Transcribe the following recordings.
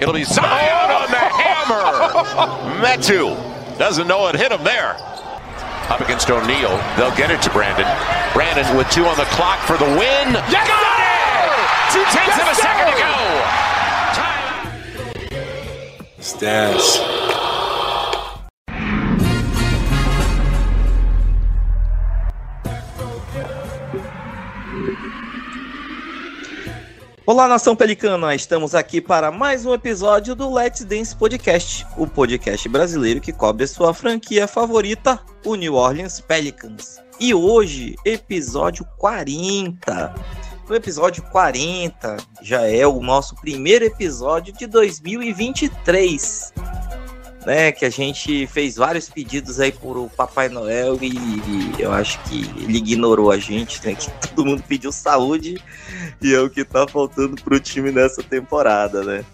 It'll be Zion on the hammer. Metu doesn't know it hit him there. Up against O'Neal. They'll get it to Brandon. Brandon with two on the clock for the win. Yes, Got it! Two tenths Yes, of a second to go. Stats. Olá, nação pelicana! Estamos aqui para mais um episódio do Let's Dance Podcast, o podcast brasileiro que cobre sua franquia favorita, o New Orleans Pelicans. E hoje, episódio 40. No episódio 40 já é o nosso primeiro episódio de 2023. Né, que a gente fez vários pedidos aí por o Papai Noel e, e eu acho que ele ignorou a gente, né? Que todo mundo pediu saúde e é o que tá faltando pro time nessa temporada, né?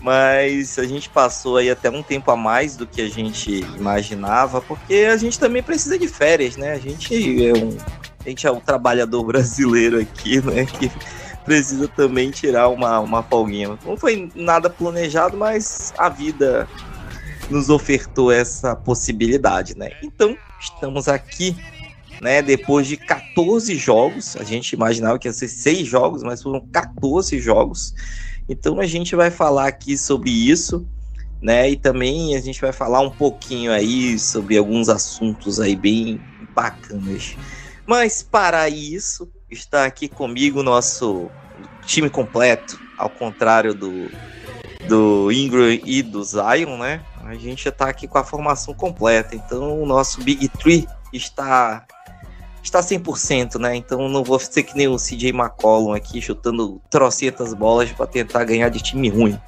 Mas a gente passou aí até um tempo a mais do que a gente imaginava, porque a gente também precisa de férias, né? A gente é um, a gente é um trabalhador brasileiro aqui, né? Que precisa também tirar uma, uma folguinha. Não foi nada planejado, mas a vida nos ofertou essa possibilidade, né? Então, estamos aqui, né, depois de 14 jogos, a gente imaginava que ia ser 6 jogos, mas foram 14 jogos. Então a gente vai falar aqui sobre isso, né? E também a gente vai falar um pouquinho aí sobre alguns assuntos aí bem bacanas. Mas para isso, está aqui comigo o nosso time completo, ao contrário do do Ingram e do Zion, né? A gente já tá aqui com a formação completa. Então o nosso Big Three está está 100%, né? Então não vou ser que nem o CJ McCollum aqui chutando trocentas bolas para tentar ganhar de time ruim.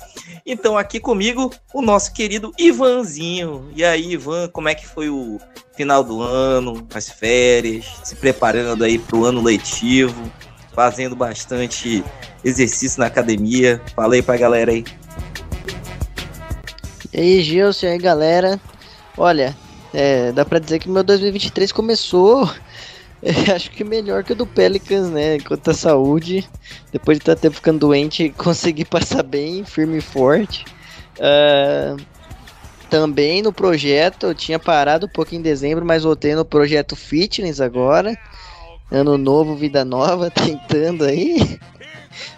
Então aqui comigo o nosso querido Ivanzinho. E aí, Ivan, como é que foi o final do ano, as férias, se preparando aí para o ano letivo, fazendo bastante exercício na academia? Fala aí pra galera aí. E aí, Gilson, e aí, galera. Olha, é, dá pra dizer que meu 2023 começou, acho que melhor que o do Pelicans, né? Quanto à saúde, depois de estar tempo ficando doente, consegui passar bem, firme e forte. Ah, também no projeto, eu tinha parado um pouco em dezembro, mas voltei no projeto Fitness agora. Ano novo, vida nova, tentando aí.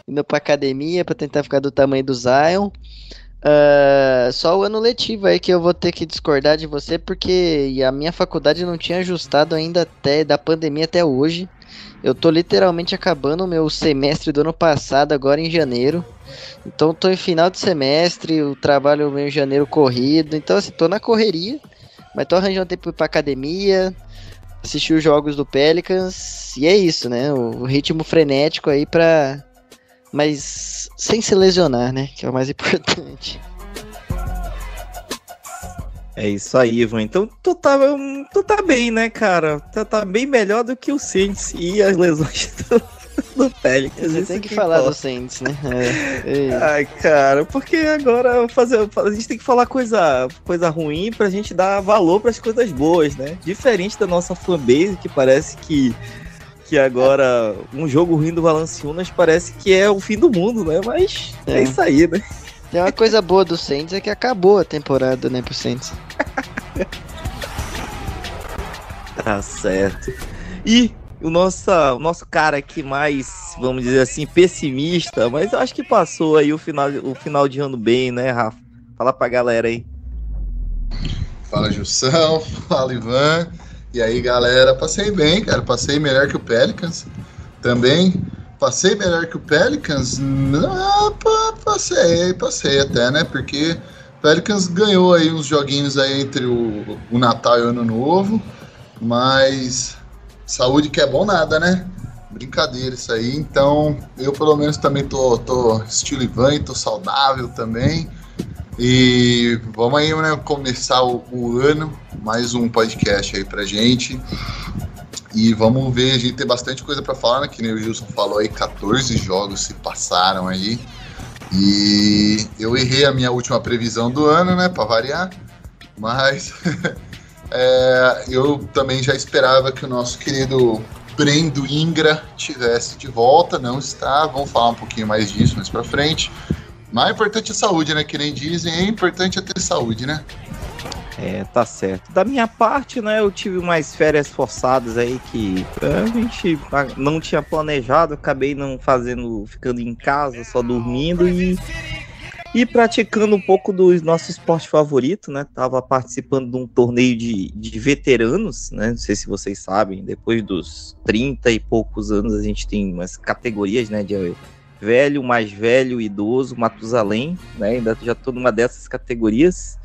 Indo pra academia pra tentar ficar do tamanho do Zion. Uh, só o ano letivo aí que eu vou ter que discordar de você, porque a minha faculdade não tinha ajustado ainda até da pandemia até hoje. Eu tô literalmente acabando o meu semestre do ano passado, agora em janeiro. Então tô em final de semestre, o trabalho meu em janeiro corrido. Então assim, tô na correria, mas tô arranjando tempo pra academia, assistir os jogos do Pelicans. E é isso, né? O, ritmo frenético aí pra mas sem se lesionar, né? Que é o mais importante. É isso aí, Ivan. Então tu tá, tu tá bem, né, cara? Tu tá bem melhor do que o Saints e as lesões do, do Pelicans. Você tem que, que falar importa. do Saints, né? É. Ai, cara, porque agora fazer, a gente tem que falar coisa, coisa ruim pra gente dar valor para as coisas boas, né? Diferente da nossa fanbase, que parece que que agora um jogo ruim do Valanciunas parece que é o fim do mundo, né? Mas é, é isso aí, né? Tem uma coisa boa do Saints é que acabou a temporada, né, pro Saints. tá certo. E o nosso, o nosso cara aqui mais, vamos dizer assim, pessimista, mas eu acho que passou aí o final, o final de ano bem, né, Rafa? Fala pra galera aí. Fala, Jussão. Fala, Ivan. E aí, galera, passei bem, cara. Passei melhor que o Pelicans. Também passei melhor que o Pelicans. Não, passei, passei até, né? Porque o Pelicans ganhou aí uns joguinhos aí entre o, o Natal e o Ano Novo. Mas saúde que é bom nada, né? Brincadeira isso aí. Então, eu pelo menos também tô, tô estilo Ivan, tô saudável também. E vamos aí, né, começar o, o, ano, mais um podcast aí pra gente. E vamos ver, a gente tem bastante coisa para falar, né? Que nem o Gilson falou aí, 14 jogos se passaram aí. E eu errei a minha última previsão do ano, né, para variar. Mas é, eu também já esperava que o nosso querido Brendo Ingra tivesse de volta, não está. Vamos falar um pouquinho mais disso mais para frente. Mais importante é saúde, né? Que nem dizem, é importante é ter saúde, né? É, tá certo. Da minha parte, né, eu tive mais férias forçadas aí que a gente não tinha planejado, acabei não fazendo, ficando em casa, só dormindo e e praticando um pouco do nosso esporte favorito, né? Tava participando de um torneio de, de veteranos, né? Não sei se vocês sabem, depois dos 30 e poucos anos a gente tem umas categorias, né? De velho, mais velho, idoso, Matusalém, né? Ainda já tô numa dessas categorias.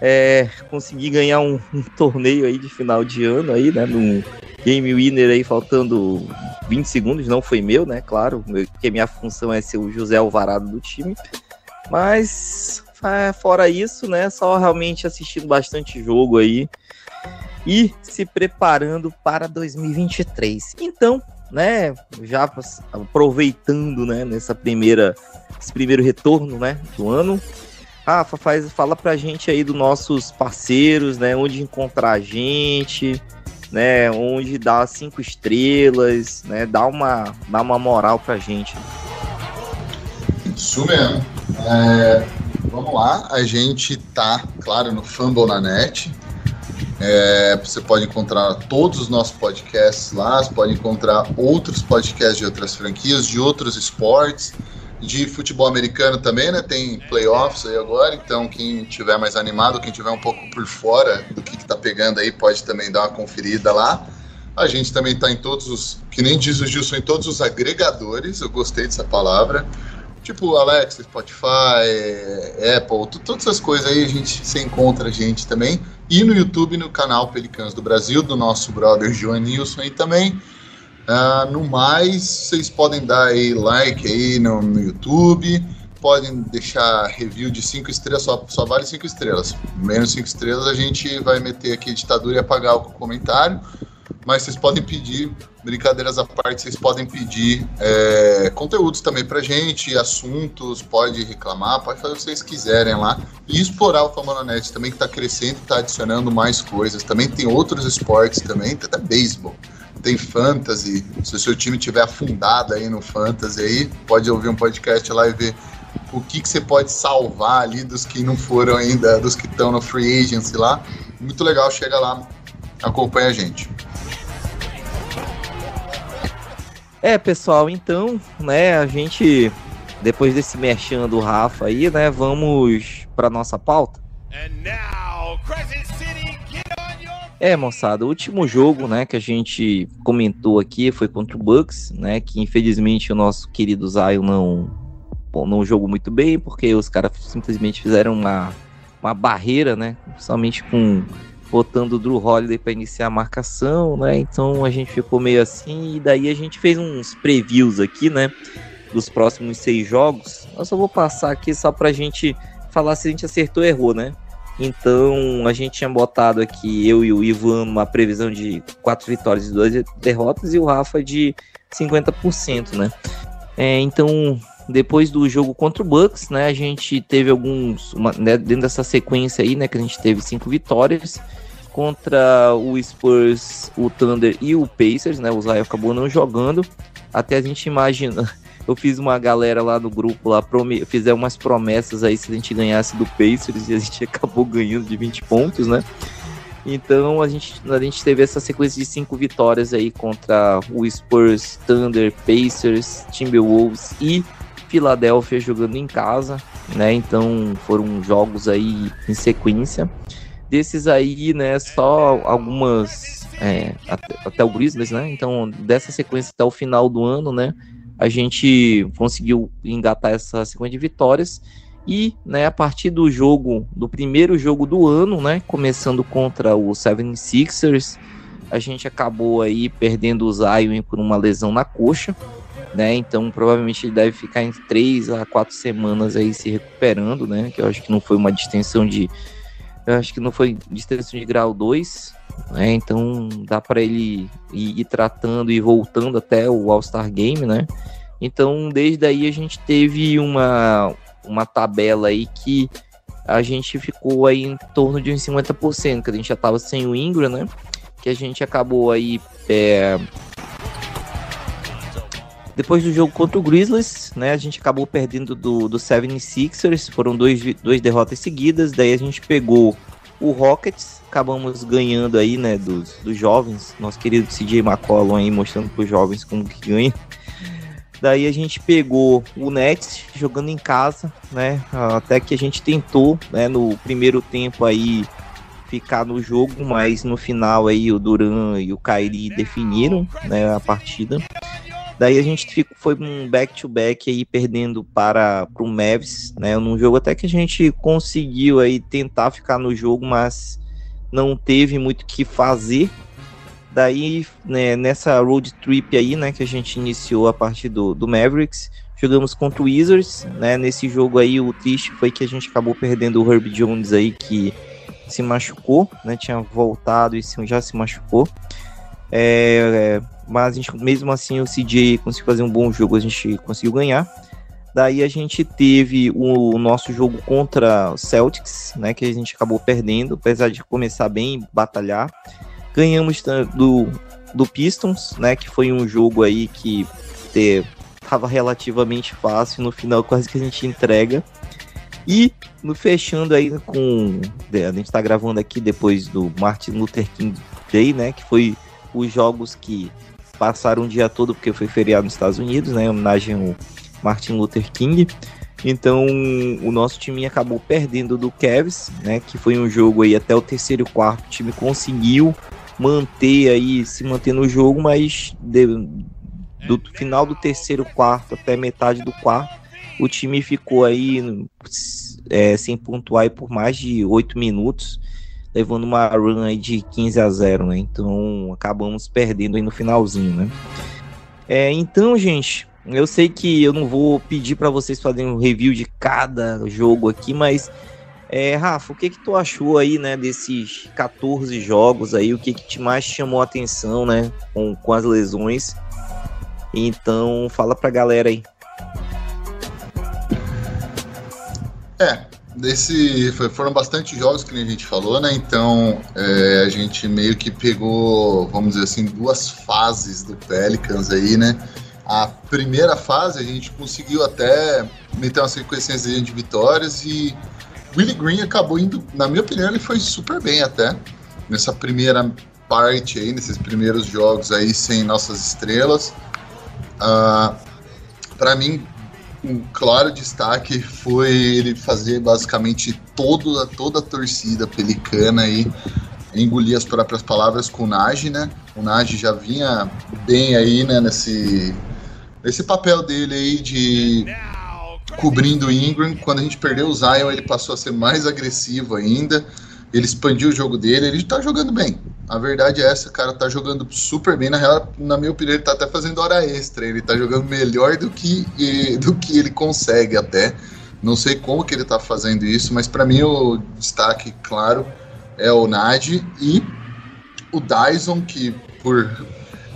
É, consegui ganhar um, um, torneio aí de final de ano aí, né? Num Game Winner aí faltando 20 segundos, não foi meu, né? Claro, porque minha função é ser o José Alvarado do time. Mas fora isso, né? Só realmente assistindo bastante jogo aí e se preparando para 2023. Então, né, já aproveitando, né, nessa primeira esse primeiro retorno, né, do ano. Rafa, faz, fala pra gente aí dos nossos parceiros, né, onde encontrar a gente, né, onde dar cinco estrelas, né, dá uma, dá uma moral pra gente. Isso mesmo. É, vamos lá, a gente tá, claro, no Fumble na net. É, você pode encontrar todos os nossos podcasts lá, você pode encontrar outros podcasts de outras franquias, de outros esportes, de futebol americano também, né? Tem playoffs aí agora, então quem tiver mais animado, quem tiver um pouco por fora do que, está pegando aí, pode também dar uma conferida lá. A gente também está em todos os, que nem diz o Gilson, em todos os agregadores, eu gostei dessa palavra. Tipo Alexa, Spotify, Apple, todas essas coisas aí a gente se encontra a gente também. E no YouTube, no canal Pelicans do Brasil, do nosso brother João Nilson aí também. Uh, no mais, vocês podem dar aí like aí no, no YouTube, podem deixar review de 5 estrelas, só, só vale 5 estrelas. Menos 5 estrelas a gente vai meter aqui a ditadura e apagar o comentário mas vocês podem pedir, brincadeiras à parte, vocês podem pedir é, conteúdos também pra gente, assuntos, pode reclamar, pode fazer o que vocês quiserem lá. E explorar o Famanonet também, que está crescendo, está adicionando mais coisas. Também tem outros esportes também, tem até beisebol. Tem fantasy. Se o seu time tiver afundado aí no fantasy aí, pode ouvir um podcast lá e ver o que, que você pode salvar ali dos que não foram ainda, dos que estão no free agency lá. Muito legal, chega lá, acompanha a gente. É, pessoal, então, né, a gente, depois desse merchan do Rafa aí, né, vamos para nossa pauta. Now, é, moçada, o último jogo, né, que a gente comentou aqui foi contra o Bucks, né, que infelizmente o nosso querido Zion não, bom, não jogou muito bem, porque os caras simplesmente fizeram uma, uma barreira, né, somente com botando o Drew Holiday para iniciar a marcação, né? Então a gente ficou meio assim e daí a gente fez uns previews aqui, né? Dos próximos seis jogos. Eu só vou passar aqui só para a gente falar se a gente acertou ou errou, né? Então a gente tinha botado aqui eu e o Ivan uma previsão de quatro vitórias e duas derrotas e o Rafa de 50%, né? É, então depois do jogo contra o Bucks, né, a gente teve alguns, uma, né, dentro dessa sequência aí, né, que a gente teve cinco vitórias, contra o Spurs, o Thunder e o Pacers, né? O Zion acabou não jogando. Até a gente imagina. Eu fiz uma galera lá no grupo lá, prome... fizer umas promessas aí se a gente ganhasse do Pacers e a gente acabou ganhando de 20 pontos, né? Então a gente, a gente teve essa sequência de cinco vitórias aí contra o Spurs, Thunder, Pacers, Timberwolves e Filadélfia jogando em casa, né? Então foram jogos aí em sequência. Desses aí, né, só algumas. É, até, até, o Grizzlies, né? Então, dessa sequência até o final do ano, né? A gente conseguiu engatar essa sequência de vitórias. E, né, a partir do jogo, do primeiro jogo do ano, né? Começando contra o 76ers, a gente acabou aí perdendo o Zion por uma lesão na coxa, né? Então provavelmente ele deve ficar em três a quatro semanas aí se recuperando, né? Que eu acho que não foi uma distensão de eu acho que não foi distância de grau 2, né? Então dá para ele ir, ir, tratando e voltando até o All-Star Game, né? Então desde aí a gente teve uma, uma tabela aí que a gente ficou aí em torno de uns 50%, que a gente já tava sem o Ingram, né? Que a gente acabou aí é, Depois do jogo contra o Grizzlies, né, a gente acabou perdendo do, do 76ers, foram dois, dois derrotas seguidas, daí a gente pegou o Rockets, acabamos ganhando aí, né, dos, dos jovens, nosso querido CJ McCollum aí mostrando para os jovens como que ganha. Daí a gente pegou o Nets jogando em casa, né? Até que a gente tentou, né, no primeiro tempo aí ficar no jogo, mas no final aí o Duran e o Kairi definiram, né, a partida. Daí a gente ficou, foi um back-to-back aí perdendo para o Mavs, né? Num jogo até que a gente conseguiu aí tentar ficar no jogo, mas não teve muito o que fazer. Daí, né, nessa road trip aí, né, que a gente iniciou a partir do, do Mavericks, jogamos contra o Wizards, né? Nesse jogo aí, o triste foi que a gente acabou perdendo o Herb Jones aí, que se machucou, né? Tinha voltado e já se machucou. É, mas a gente, mesmo assim o CJ conseguiu fazer um bom jogo, a gente conseguiu ganhar. Daí a gente teve o, nosso jogo contra o Celtics, né, que a gente acabou perdendo, apesar de começar bem, batalhar. Ganhamos do, do Pistons, né, que foi um jogo aí que estava relativamente fácil, no final quase que a gente entrega. E no fechando aí com. A gente está gravando aqui depois do Martin Luther King Day, né? Que foi os jogos que passaram o dia todo, porque foi feriado nos Estados Unidos, né? Em homenagem ao Martin Luther King. Então, o nosso time acabou perdendo do Cavs, né? Que foi um jogo aí até o terceiro quarto. O time conseguiu manter aí, se manter no jogo, mas de, do final do terceiro quarto até metade do quarto, o time ficou aí é, sem pontuar aí por mais de oito minutos levando uma run aí de 15 a 0, né? Então acabamos perdendo aí no finalzinho, né? É, então, gente, eu sei que eu não vou pedir para vocês fazerem um review de cada jogo aqui, mas é, Rafa, o que que tu achou aí, né, desses 14 jogos aí? O que que te mais chamou a atenção, né, com, com as lesões? Então, fala pra galera aí. É, Desse, foram bastante jogos que a gente falou, né? Então é, a gente meio que pegou, vamos dizer assim, duas fases do Pelicans aí, né? A primeira fase a gente conseguiu até meter uma sequência de vitórias e Willie Green acabou indo, na minha opinião, ele foi super bem até nessa primeira parte aí, nesses primeiros jogos aí sem nossas estrelas. Uh, ah, para mim, um claro destaque foi ele fazer basicamente toda, toda a torcida pelicana aí engolir as próprias palavras com o Nagy, né? O Nagy já vinha bem aí, né, nesse, nesse papel dele aí de cobrindo o Ingram. Quando a gente perdeu o Zion, ele passou a ser mais agressivo ainda ele expandiu o jogo dele, ele tá jogando bem. A verdade é essa, cara tá jogando super bem. Na real, na minha opinião, ele tá até fazendo hora extra. Ele tá jogando melhor do que, do que ele consegue até. Não sei como que ele tá fazendo isso, mas para mim o destaque, claro, é o Nadi e o Dyson, que por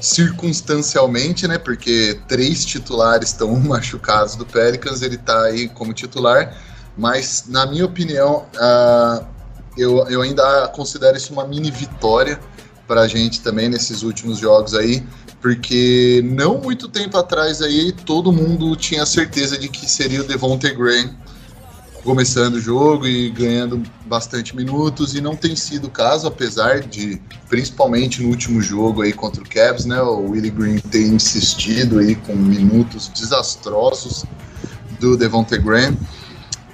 circunstancialmente, né, porque três titulares estão machucados do Pelicans, ele tá aí como titular, mas na minha opinião, uh, eu, eu ainda considero isso uma mini vitória para a gente também nesses últimos jogos aí, porque não muito tempo atrás aí todo mundo tinha certeza de que seria o Devontae Graham começando o jogo e ganhando bastante minutos e não tem sido o caso, apesar de principalmente no último jogo aí contra o Cavs, né, o Willie Green ter insistido aí com minutos desastrosos do Devontae Graham.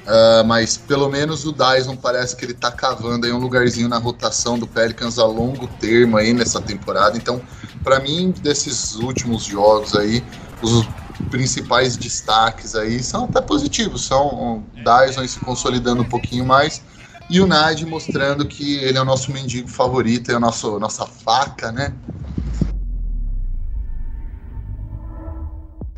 Uh, mas pelo menos o Dyson parece que ele tá cavando aí um lugarzinho na rotação do Pelicans a longo termo aí nessa temporada. Então, para mim, desses últimos jogos aí, os principais destaques aí são até positivos. São o Dyson se consolidando um pouquinho mais e o Nad mostrando que ele é o nosso mendigo favorito, é a nossa faca, né?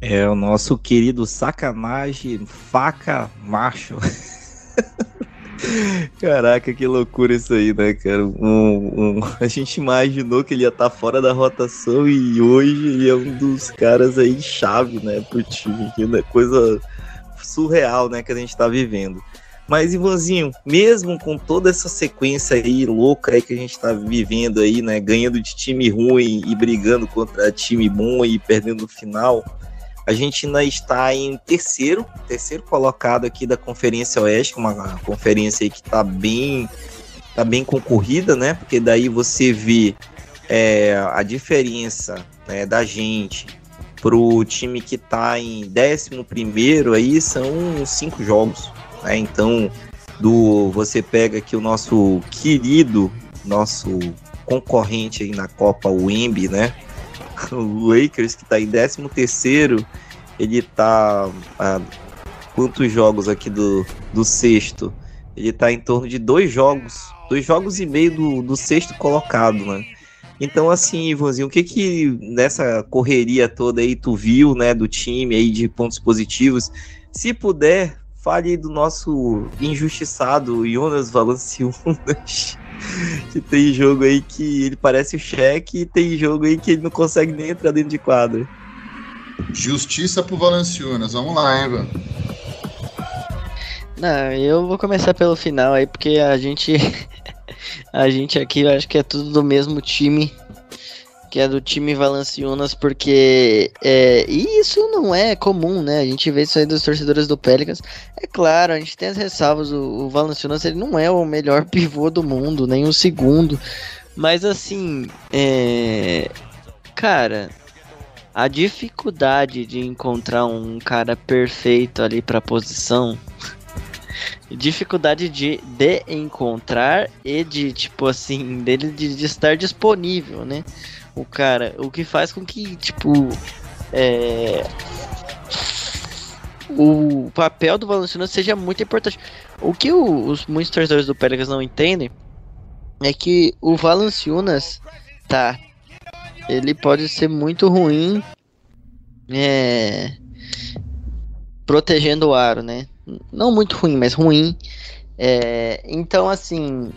É o nosso querido sacanagem faca macho. Caraca, que loucura isso aí, né, cara? Um, um, a gente imaginou que ele ia estar tá fora da rotação e hoje ele é um dos caras aí chave, né, pro time. Que é coisa surreal, né, que a gente tá vivendo. Mas, Ivanzinho, mesmo com toda essa sequência aí louca aí que a gente tá vivendo aí, né, ganhando de time ruim e brigando contra time bom e perdendo no final, A gente ainda está em terceiro, terceiro colocado aqui da Conferência Oeste, uma conferência que está bem, tá bem concorrida, né? Porque daí você vê é, a diferença né, da gente pro time que está em décimo primeiro aí são cinco jogos, né? Então do você pega aqui o nosso querido, nosso concorrente aí na Copa, o né? o Lakers, que está em 13 terceiro, ele está a quantos jogos aqui do, do sexto? Ele está em torno de dois jogos, dois jogos e meio do, do sexto colocado, né? Então, assim, Ivanzinho, o que que nessa correria toda aí tu viu, né, do time aí de pontos positivos? Se puder, fale do nosso injustiçado Jonas Valanciunas, que tem jogo aí que ele parece o cheque e tem jogo aí que ele não consegue nem entrar dentro de quadra. Justiça pro Valanciunas, vamos lá, hein, mano. Não, eu vou começar pelo final aí, porque a gente. a gente aqui, eu acho que é tudo do mesmo time que é do time Valanciunas, porque é, e isso não é comum, né? A gente vê isso aí dos torcedores do Pelicans. É claro, a gente tem as ressalvas, o, o Valanciunas ele não é o melhor pivô do mundo, nem o segundo, mas assim, é, cara, a dificuldade de encontrar um cara perfeito ali para posição dificuldade de, de encontrar e de, tipo assim, dele de, de, estar disponível, né? O cara, o que faz com que, tipo, é, o papel do Valanciunas seja muito importante. O que o, os muitos torcedores do Pelicans não entendem é que o Valanciunas, tá, ele pode ser muito ruim é, protegendo o aro, né? Não muito ruim, mas ruim. É, então, assim,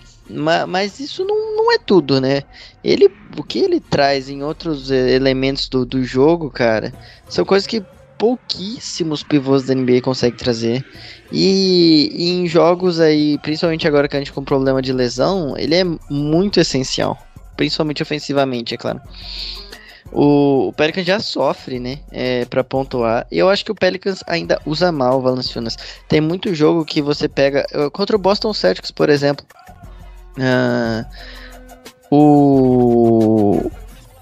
mas isso não, não é tudo, né? Ele, o que ele traz em outros elementos do, do jogo, cara, são coisas que pouquíssimos pivôs da NBA conseguem trazer. E, e, em jogos aí, principalmente agora que a gente com problema de lesão, ele é muito essencial. Principalmente ofensivamente, é claro. O, o Pelicans já sofre, né? É, para pontuar. E eu acho que o Pelicans ainda usa mal o Valanciunas. Tem muito jogo que você pega. Contra o Boston Celtics, por exemplo. Uh, o.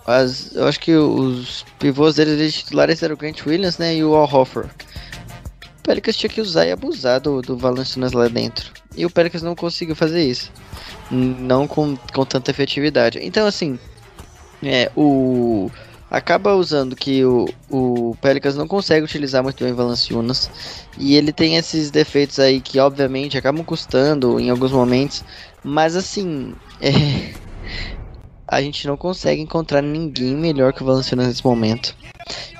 As, eu acho que os pivôs deles titulares eram o Grant Williams né, e o Al Hoffer. O Pelicans tinha que usar e abusar do, do Valanciunas lá dentro. E o Pelicans não conseguiu fazer isso. Não com, com tanta efetividade. Então, assim, é, o acaba usando que o, o Pelicans não consegue utilizar muito bem Valanciunas e ele tem esses defeitos aí que obviamente acabam custando em alguns momentos, mas assim, é, a gente não consegue encontrar ninguém melhor que o Valanciunas nesse momento.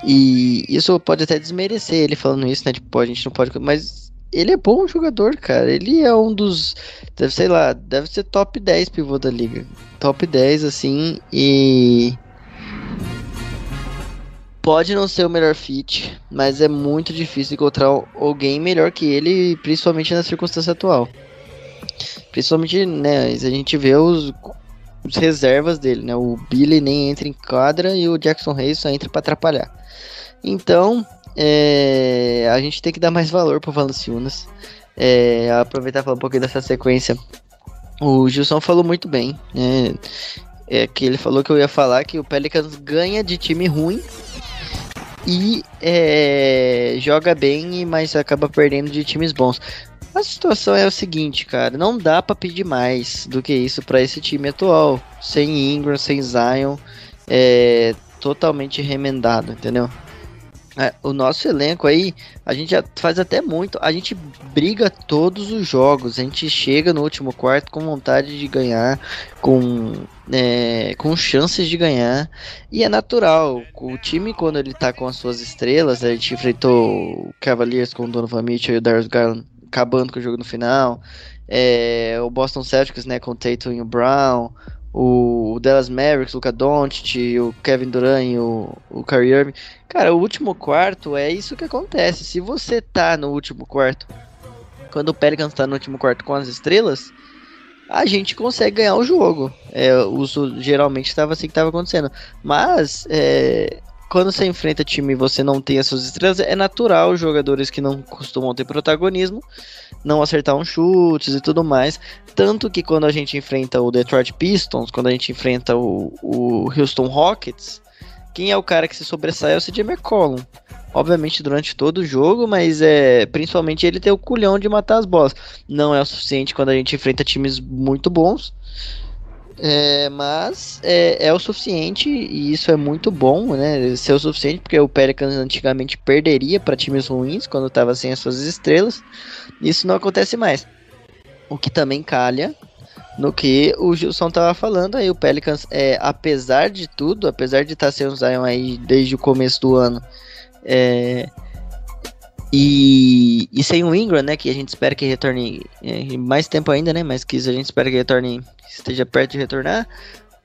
E isso pode até desmerecer ele falando isso, né? Tipo, a gente não pode. Mas ele é bom jogador, cara. Ele é um dos. Deve, sei lá, deve ser top 10 pivô da liga. Top 10, assim. E. Pode não ser o melhor fit, mas é muito difícil encontrar alguém melhor que ele, principalmente na circunstância atual. Principalmente, né, a gente vê os, os reservas dele, né? O Billy nem entra em quadra e o Jackson Hayes só entra para atrapalhar. Então, é, a gente tem que dar mais valor pro Valanciunas. É, aproveitar e falar um pouquinho dessa sequência. O Gilson falou muito bem, né? É que ele falou que eu ia falar que o Pelicans ganha de time ruim e é, joga bem, mas acaba perdendo de times bons. A situação é o seguinte, cara, não dá para pedir mais do que isso para esse time atual, sem Ingram, sem Zion, é totalmente remendado, entendeu? É, o nosso elenco aí, a gente faz até muito, a gente briga todos os jogos, a gente chega no último quarto com vontade de ganhar, com, é, com chances de ganhar, e é natural, o time quando ele tá com as suas estrelas, a gente enfrentou o Cavaliers com o Donovan Mitchell e o Darius Garland acabando com o jogo no final. É, o Boston Celtics, né, com o Tatum e o Brown. O, Dallas Mavericks, o Luka Doncic, o Kevin Durant e o, o Kyrie Irving. Cara, o último quarto é isso que acontece. Se você tá no último quarto, quando o Pelicans tá no último quarto com as estrelas, a gente consegue ganhar o jogo. É, o, geralmente estava assim que estava acontecendo. Mas é, quando você enfrenta time e você não tem as suas estrelas, é natural jogadores que não costumam ter protagonismo não acertar uns chutes e tudo mais. Tanto que quando a gente enfrenta o Detroit Pistons, quando a gente enfrenta o, o Houston Rockets, quem é o cara que se sobressai é o CJ McCollum. Obviamente durante todo o jogo, mas é principalmente ele ter o culhão de matar as bolas. Não é o suficiente quando a gente enfrenta times muito bons. É, mas é, é, o suficiente e isso é muito bom, né? Ser o suficiente porque o Pelicans antigamente perderia para times ruins quando estava sem as suas estrelas. Isso não acontece mais. O que também calha no que o Gilson tava falando aí. O Pelicans, é, apesar de tudo, apesar de estar tá sem o Zion aí desde o começo do ano, é, e, e sem o Ingram, né? Que a gente espera que retorne é, mais tempo ainda, né? Mas que a gente espera que retorne, esteja perto de retornar.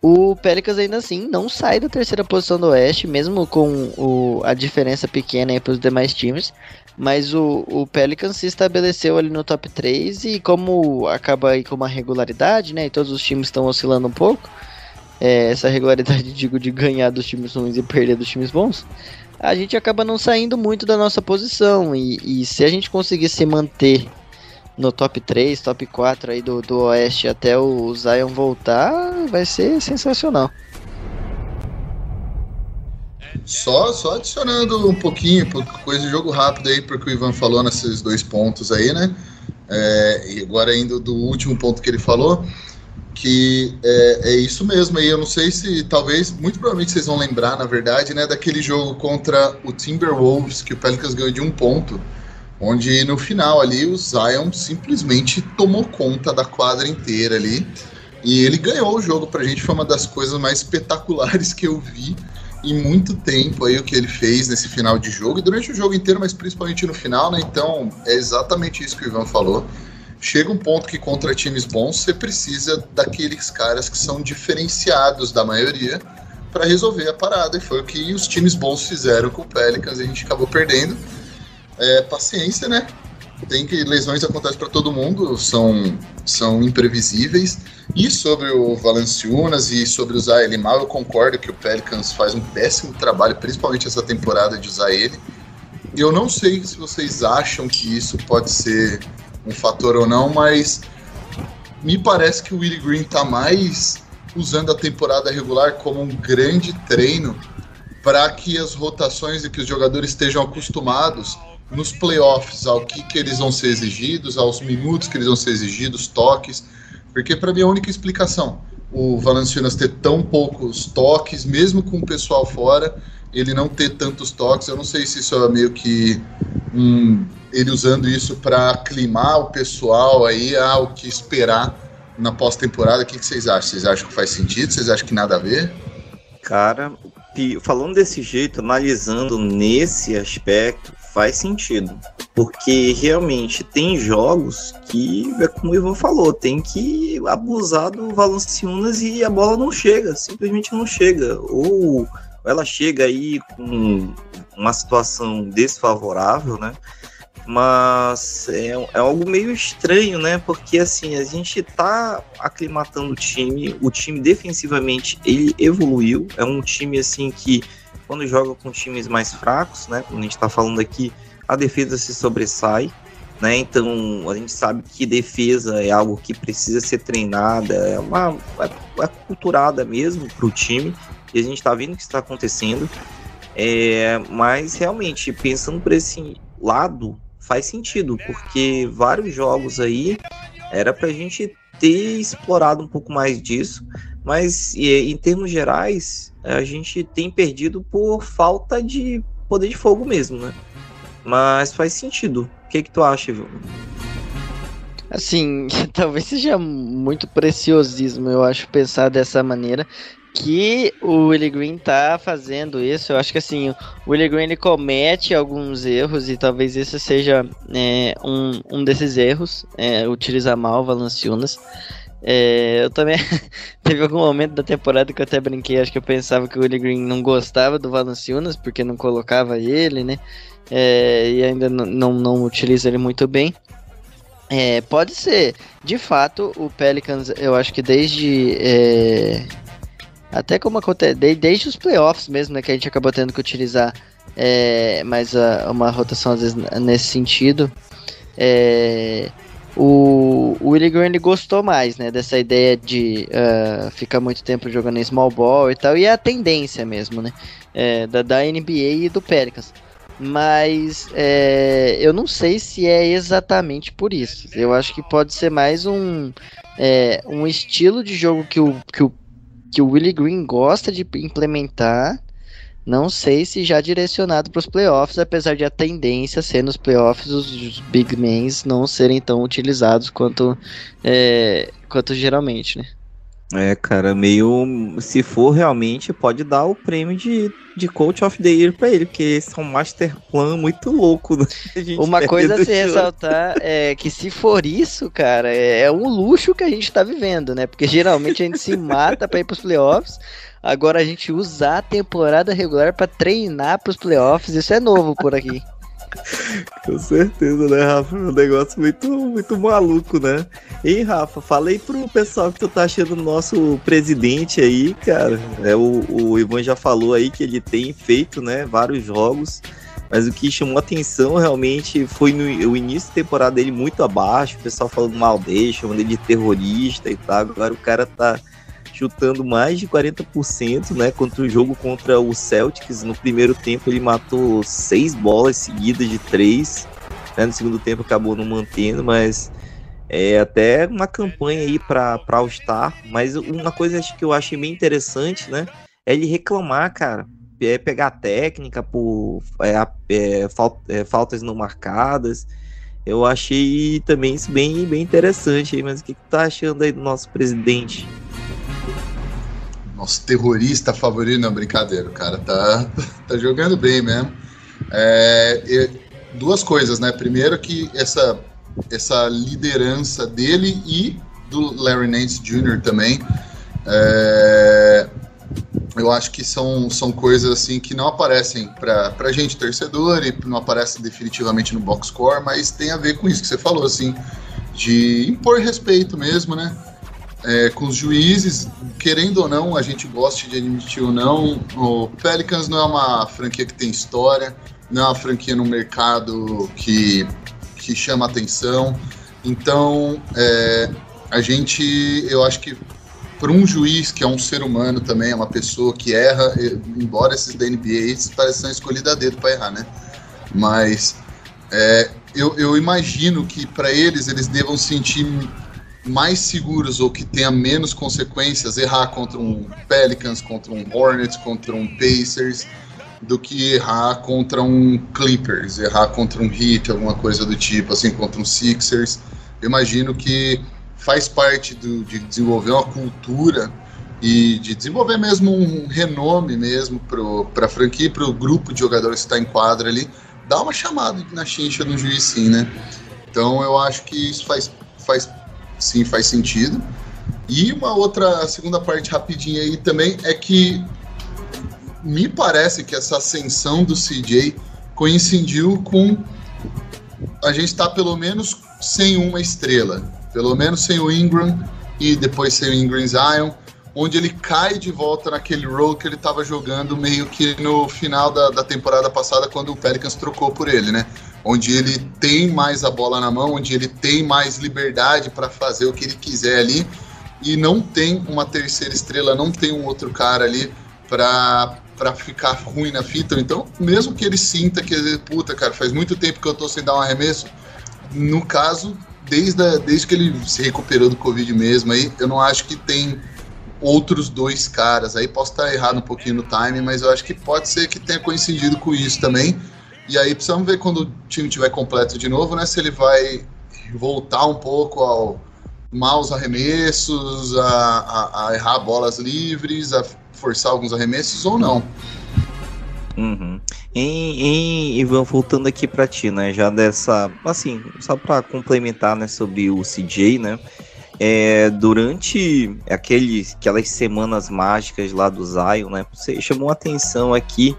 O Pelicans ainda assim não sai da terceira posição do Oeste, mesmo com o, a diferença pequena para os demais times. Mas o, o Pelicans se estabeleceu ali no top 3 e como acaba aí com uma regularidade, né? E todos os times estão oscilando um pouco. É, essa regularidade, digo, de ganhar dos times ruins e perder dos times bons a gente acaba não saindo muito da nossa posição. E, e, se a gente conseguir se manter no top 3, top 4 aí do, do Oeste até o Zion voltar, vai ser sensacional. Só, só adicionando um pouquinho, coisa de jogo rápido aí, porque o Ivan falou nesses dois pontos aí, né? É, e agora indo do último ponto que ele falou, que é, é, isso mesmo aí. Eu não sei se, talvez, muito provavelmente vocês vão lembrar, na verdade, né, daquele jogo contra o Timberwolves, que o Pelicans ganhou de um ponto, onde no final ali o Zion simplesmente tomou conta da quadra inteira ali. E ele ganhou o jogo pra gente, foi uma das coisas mais espetaculares que eu vi em muito tempo aí o que ele fez nesse final de jogo e durante o jogo inteiro, mas principalmente no final, né? Então é exatamente isso que o Ivan falou chega um ponto que contra times bons você precisa daqueles caras que são diferenciados da maioria para resolver a parada. E foi o que os times bons fizeram com o Pelicans e a gente acabou perdendo. É, paciência, né? Tem que lesões acontecem para todo mundo, são, são imprevisíveis. E sobre o Valanciunas e sobre usar ele mal, eu concordo que o Pelicans faz um péssimo trabalho, principalmente essa temporada, de usar ele. Eu não sei se vocês acham que isso pode ser um fator ou não, mas me parece que o Willie Green está mais usando a temporada regular como um grande treino para que as rotações e que os jogadores estejam acostumados nos playoffs ao que, que eles vão ser exigidos, aos minutos que eles vão ser exigidos, toques, porque para mim a única explicação. O Valanciunas ter tão poucos toques, mesmo com o pessoal fora, ele não ter tantos toques, eu não sei se isso é meio que um ele usando isso para aclimar o pessoal aí ao que esperar na pós-temporada. O que, que, vocês acham? Vocês acham que faz sentido? Vocês acham que nada a ver? Cara, falando desse jeito, analisando nesse aspecto, faz sentido. Porque realmente tem jogos que, é como o Ivan falou, tem que abusar do Valanciunas e a bola não chega, simplesmente não chega. Ou ela chega aí com uma situação desfavorável, né? mas é, é, algo meio estranho, né? Porque assim, a gente tá aclimatando o time, o time defensivamente ele evoluiu, é um time assim que quando joga com times mais fracos, né? Como a gente tá falando aqui, a defesa se sobressai, né? Então a gente sabe que defesa é algo que precisa ser treinada, é uma é, é culturada mesmo para o time e a gente tá vendo o que está acontecendo. É, mas realmente pensando por esse lado faz sentido, porque vários jogos aí era para a gente ter explorado um pouco mais disso, mas em termos gerais a gente tem perdido por falta de poder de fogo mesmo, né? Mas faz sentido. O que que tu acha, viu? Assim, talvez seja muito preciosismo, eu acho, pensar dessa maneira que o Willie Green tá fazendo isso. Eu acho que assim, o Willie Green ele comete alguns erros e talvez esse seja é, um, um desses erros, é, utilizar mal o Valanciunas. É, eu também teve algum momento da temporada que eu até brinquei, acho que eu pensava que o Willie Green não gostava do Valanciunas porque não colocava ele, né? É, e ainda não, não utiliza ele muito bem. É, pode ser. De fato, o Pelicans, eu acho que desde é, Até como acontece, desde os playoffs mesmo, né, que a gente acabou tendo que utilizar é, mais a, uma rotação às vezes nesse sentido. É, o, o Willie Green gostou mais, né, dessa ideia de uh, ficar muito tempo jogando em small ball e tal, e é a tendência mesmo, né, é, da, da NBA e do Pelicans. Mas é, eu não sei se é exatamente por isso. Eu acho que pode ser mais um, é, um estilo de jogo que o, que, o, que o Willie Green gosta de implementar não sei se já direcionado para os playoffs, apesar de a tendência ser nos playoffs os big men não serem tão utilizados quanto, é, quanto geralmente, né? É, cara, meio. Se for realmente, pode dar o prêmio de, de Coach of the Year pra ele, porque esse é um master plan muito louco. Né? Uma coisa a se ressaltar é que se for isso, cara, é, é um luxo que a gente tá vivendo, né? Porque geralmente a gente se mata pra ir pros playoffs. Agora a gente usar a temporada regular para treinar para os playoffs, isso é novo por aqui. Com certeza, né, Rafa? Um negócio muito, muito maluco, né? E Rafa, falei pro pessoal que tu tá achando o nosso presidente aí, cara. É, o, o Ivan já falou aí que ele tem feito, né, vários jogos. Mas o que chamou atenção realmente foi no o início da temporada dele muito abaixo, o pessoal falando mal dele, chamando ele de terrorista e tal. Agora o cara tá chutando mais de 40%, né? Contra o jogo contra o Celtics. No primeiro tempo ele matou seis bolas seguidas de três. Né? No segundo tempo acabou não mantendo, mas é até uma campanha aí para All-Star. Mas uma coisa que eu achei bem interessante, né? É ele reclamar, cara. É pegar técnica por é, é, é, faltas não marcadas. Eu achei também isso bem, bem interessante mas o que, que tá achando aí do nosso presidente? Nosso terrorista favorito, não, brincadeira, o cara tá, tá jogando bem mesmo. É, duas coisas, né? Primeiro que essa, essa liderança dele e do Larry Nance Jr. também, é, eu acho que são, são coisas assim que não aparecem para pra gente torcedor e não aparecem definitivamente no box score, mas tem a ver com isso que você falou, assim, de impor respeito mesmo, né? É, com os juízes, querendo ou não, a gente goste de admitir ou não, o Pelicans não é uma franquia que tem história, não é uma franquia no mercado que, que chama atenção. Então, é, a gente, eu acho que para um juiz que é um ser humano também, é uma pessoa que erra, embora esses da NBA pareçam escolhidos a dedo para errar, né? Mas é, eu, eu imagino que para eles, eles devam sentir mais seguros ou que tenha menos consequências errar contra um Pelicans, contra um Hornets, contra um Pacers, do que errar contra um Clippers, errar contra um Heat, alguma coisa do tipo, assim, contra um Sixers. Eu imagino que faz parte do, de desenvolver uma cultura e de desenvolver mesmo um renome mesmo para a franquia, para o grupo de jogadores que está em quadra ali, dá uma chamada na chincha no juiz sim, né? Então eu acho que isso faz, faz sim faz sentido. E uma outra segunda parte rapidinha aí também é que me parece que essa ascensão do CJ coincidiu com a gente estar tá pelo menos sem uma estrela, pelo menos sem o Ingram e depois sem o Ingram Zion, onde ele cai de volta naquele role que ele estava jogando meio que no final da, da temporada passada quando o Pelicans trocou por ele, né? onde ele tem mais a bola na mão, onde ele tem mais liberdade para fazer o que ele quiser ali e não tem uma terceira estrela, não tem um outro cara ali para para ficar ruim na fita. Então, mesmo que ele sinta que, puta, cara, faz muito tempo que eu tô sem dar um arremesso, no caso, desde, a, desde que ele se recuperou do Covid mesmo, aí eu não acho que tem outros dois caras. Aí posso estar errado um pouquinho no time, mas eu acho que pode ser que tenha coincidido com isso também. E aí precisamos ver quando o time estiver completo de novo, né? Se ele vai voltar um pouco ao maus arremessos, a, a, a errar bolas livres, a forçar alguns arremessos ou não. Uhum. Em, em, Ivan, voltando aqui para ti, né? Já dessa. Assim, só para complementar, né? Sobre o CJ, né? É, durante aqueles, aquelas semanas mágicas lá do Zion, né? Você chamou atenção aqui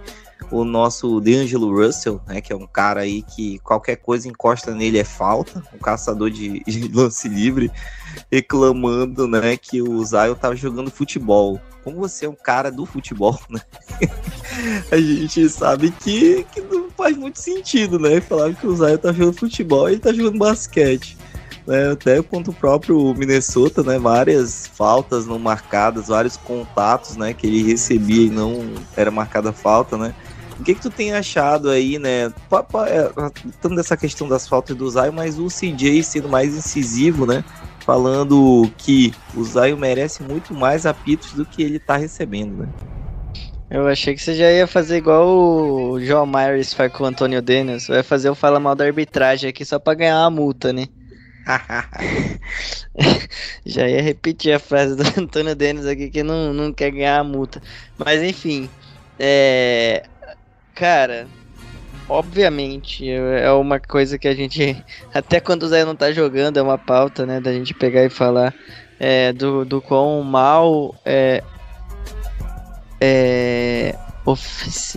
o nosso D'Angelo Russell, né, que é um cara aí que qualquer coisa encosta nele é falta, um caçador de, de lance livre, reclamando, né, que o Zion tava jogando futebol. Como você é um cara do futebol, né? a gente sabe que, que não faz muito sentido, né? Falar que o Zion tá jogando futebol e ele tá jogando basquete. Né, até quanto o próprio Minnesota, né, várias faltas não marcadas, vários contatos, né, que ele recebia e não era marcada falta, né, o que, que tu tem achado aí, né? Tanto dessa questão das faltas do Zion, mas o CJ sendo mais incisivo, né? Falando que o Zion merece muito mais apitos do que ele tá recebendo, né? Eu achei que você já ia fazer igual o João Myers faz com o Antônio Dennis. Vai fazer o Fala Mal da Arbitragem aqui só pra ganhar uma multa, né? já ia repetir a frase do Antônio Dennis aqui que não, não quer ganhar a multa. Mas enfim, é, Cara, obviamente, é uma coisa que a gente. Até quando o Zé não tá jogando, é uma pauta, né? Da gente pegar e falar é, do, do quão mal é, é,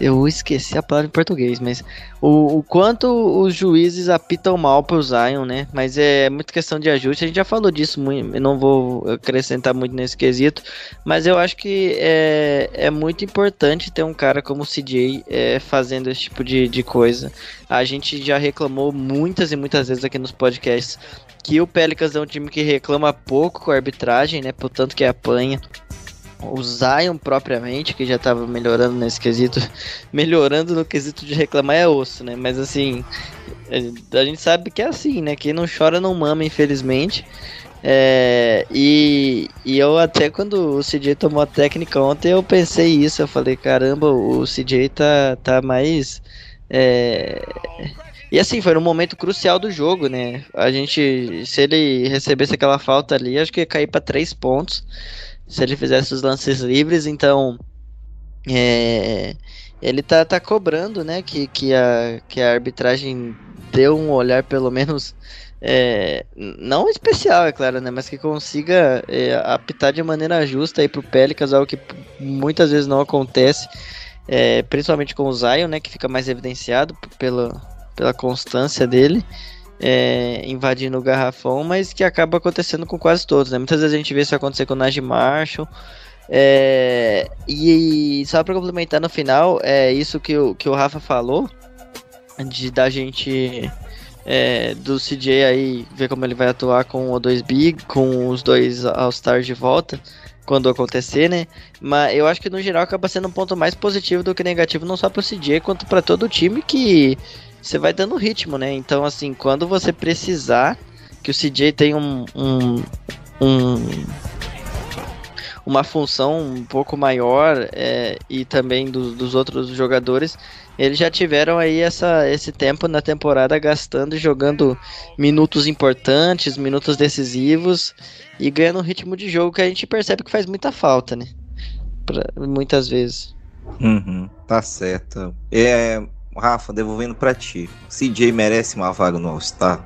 eu esqueci a palavra em português, mas o, o quanto os juízes apitam mal pro Zion, né? Mas é muito questão de ajuste. A gente já falou disso, muito, eu não vou acrescentar muito nesse quesito, mas eu acho que é, é muito importante ter um cara como o CJ é, fazendo esse tipo de, de coisa. A gente já reclamou muitas e muitas vezes aqui nos podcasts que o Pelicans é um time que reclama pouco com a arbitragem, né? Portanto que apanha o Zion propriamente, que já estava melhorando nesse quesito, melhorando no quesito de reclamar é osso, né? Mas assim, a gente sabe que é assim, né? Quem não chora não mama, infelizmente. É, e, e eu até quando o CJ tomou a técnica ontem, eu pensei isso, eu falei, caramba, o CJ tá, tá mais. É... E assim, foi no momento crucial do jogo, né? A gente, se ele recebesse aquela falta ali, acho que ia cair para três pontos se ele fizesse os lances livres, então é, ele tá, tá cobrando, né, que, que, a, que a arbitragem dê um olhar pelo menos é, não especial, é claro, né, mas que consiga é, apitar de maneira justa aí pro Pelicans, algo que muitas vezes não acontece, é, principalmente com o Zion, né, que fica mais evidenciado pela, pela constância dele é, invadindo o garrafão, mas que acaba acontecendo com quase todos, né? Muitas vezes a gente vê isso acontecer com o Najee Marshall. É, e só para complementar no final, é isso que o, que o Rafa falou, de da gente é, do CJ aí ver como ele vai atuar com o 2B, com os dois All-Stars de volta quando acontecer, né? Mas eu acho que no geral acaba sendo um ponto mais positivo do que negativo, não só para o CJ, quanto para todo o time que você vai dando ritmo, né? Então, assim, quando você precisar que o CJ tenha um, um, um uma função um pouco maior é, e também do, dos outros jogadores, eles já tiveram aí essa, esse tempo na temporada gastando e jogando minutos importantes, minutos decisivos e ganhando um ritmo de jogo que a gente percebe que faz muita falta, né? Pra, muitas vezes. Uhum, tá certo. É, Rafa, devolvendo para ti. CJ merece uma vaga no All-Star?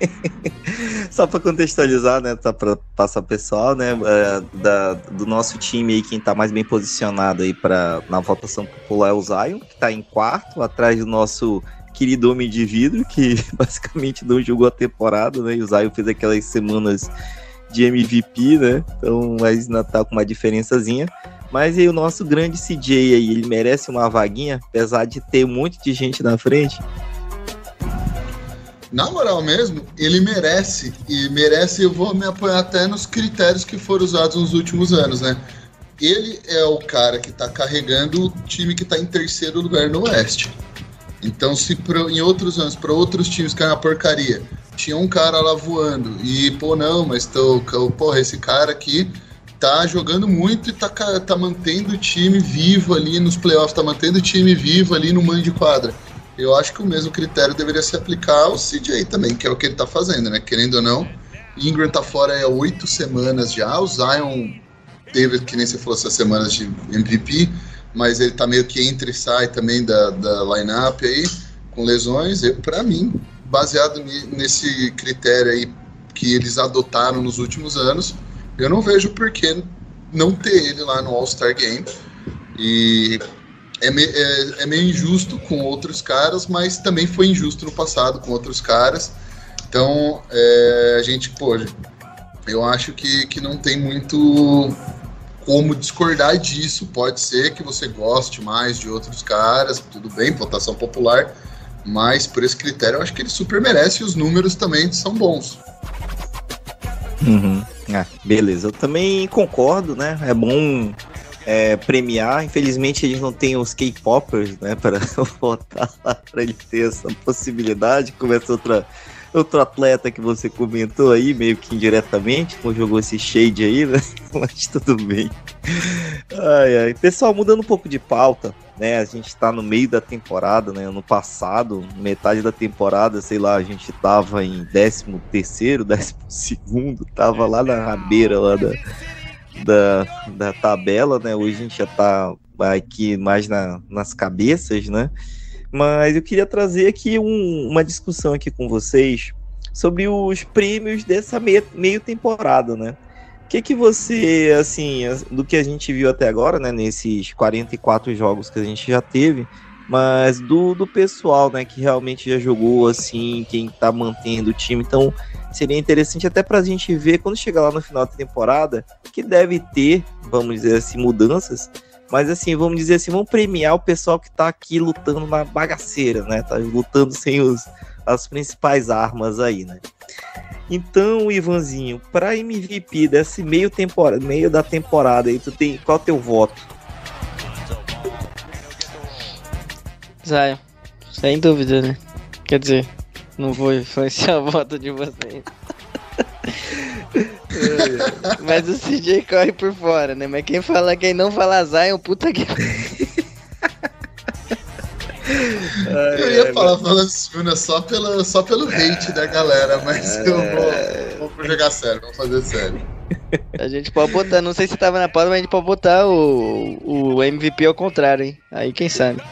Só para contextualizar, né, tá para passar pessoal, né, é, da, do nosso time aí, quem tá mais bem posicionado aí para na votação popular é o Zion, que tá em quarto, atrás do nosso querido Homem de Vidro, que basicamente não jogou a temporada, né, e o Zion fez aquelas semanas de MVP, né, então mas ainda tá com uma diferençazinha. Mas aí o nosso grande CJ aí, ele merece uma vaguinha, apesar de ter um monte de gente na frente? Na moral mesmo, ele merece. E merece, eu vou me apoiar até nos critérios que foram usados nos últimos anos, né? Ele é o cara que tá carregando o time que tá em terceiro lugar no Oeste. Então, se pro, em outros anos, para outros times que é uma porcaria, tinha um cara lá voando e, pô, não, mas tô, porra, esse cara aqui tá jogando muito e tá, tá mantendo o time vivo ali nos playoffs, tá mantendo o time vivo ali no mando de quadra. Eu acho que o mesmo critério deveria se aplicar ao CJ também, que é o que ele tá fazendo, né? Querendo ou não, Ingram tá fora há oito semanas já, o Zion teve, que nem você falou, essas semanas de MVP, mas ele tá meio que entre e sai também da, da lineup aí, com lesões. Para mim, baseado nesse critério aí que eles adotaram nos últimos anos, eu não vejo por que não ter ele lá no All-Star Game. E é, me, é, é, meio injusto com outros caras, mas também foi injusto no passado com outros caras. Então, é, a gente, pô, eu acho que, que não tem muito como discordar disso. Pode ser que você goste mais de outros caras, tudo bem, votação popular, mas por esse critério eu acho que ele super merece e os números também são bons. Uhum. Ah, beleza, eu também concordo, né? É bom é, premiar. Infelizmente eles não têm os K-popers, né, para votar lá, para ele ter essa possibilidade, como essa outra outro atleta que você comentou aí, meio que indiretamente, como jogou esse shade aí, né? Mas tudo bem. Ai, ai. Pessoal, mudando um pouco de pauta, né? A gente tá no meio da temporada, né? Ano passado, metade da temporada, sei lá, a gente tava em 13 terceiro, 12 segundo, tava lá na beira lá da, da, da tabela, né? Hoje a gente já tá aqui mais na, nas cabeças, né? Mas eu queria trazer aqui um, uma discussão aqui com vocês sobre os prêmios dessa meia, meio temporada, né? Que, que você, assim, do que a gente viu até agora, né, nesses 44 jogos que a gente já teve, mas do, do pessoal, né, que realmente já jogou, assim, quem tá mantendo o time, então seria interessante até pra gente ver quando chegar lá no final da temporada, que deve ter, vamos dizer assim, mudanças, mas assim, vamos dizer assim, vamos premiar o pessoal que tá aqui lutando na bagaceira, né? Tá lutando sem os, as principais armas aí, né? Então, Ivanzinho, para MVP desse meio temporada, meio da temporada aí, tu tem qual é o teu voto? Zion, sem dúvida, né? Quer dizer, não vou influenciar o voto de vocês. Mas o CJ corre por fora, né? Mas quem fala, quem não fala Zion, puta que. Eu ia falar Valanciunas só pelo, só pelo hate da galera, mas eu vou, vou jogar sério, vamos fazer sério. A gente pode botar, não sei se tava na pauta, mas a gente pode botar o, o MVP ao contrário, hein? Aí quem sabe.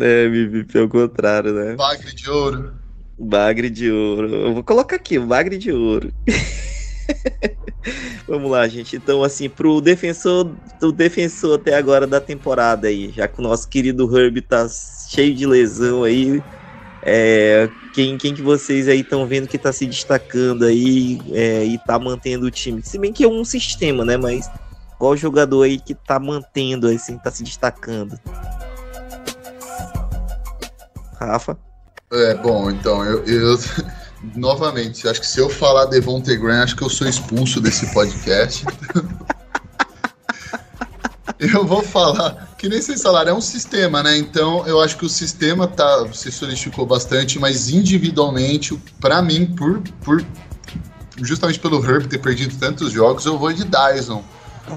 É, MVP ao contrário, né? Bagre de ouro. Bagre de ouro. Eu vou colocar aqui, o bagre de ouro. Vamos lá, gente. Então, assim, pro defensor, do defensor até agora da temporada aí, já que o nosso querido Herb tá cheio de lesão aí, é, quem, quem que vocês aí estão vendo que tá se destacando aí é, e tá mantendo o time? Se bem que é um sistema, né? Mas qual jogador aí que tá mantendo, assim, tá se destacando? Rafa? É, bom, então, eu, eu novamente, acho que se eu falar Devontae Graham, acho que eu sou expulso desse podcast. eu vou falar, que nem vocês falaram, é um sistema, né? Então eu acho que o sistema tá, se solidificou bastante, mas individualmente, para mim, por, por justamente pelo Herb ter perdido tantos jogos, eu vou de Dyson.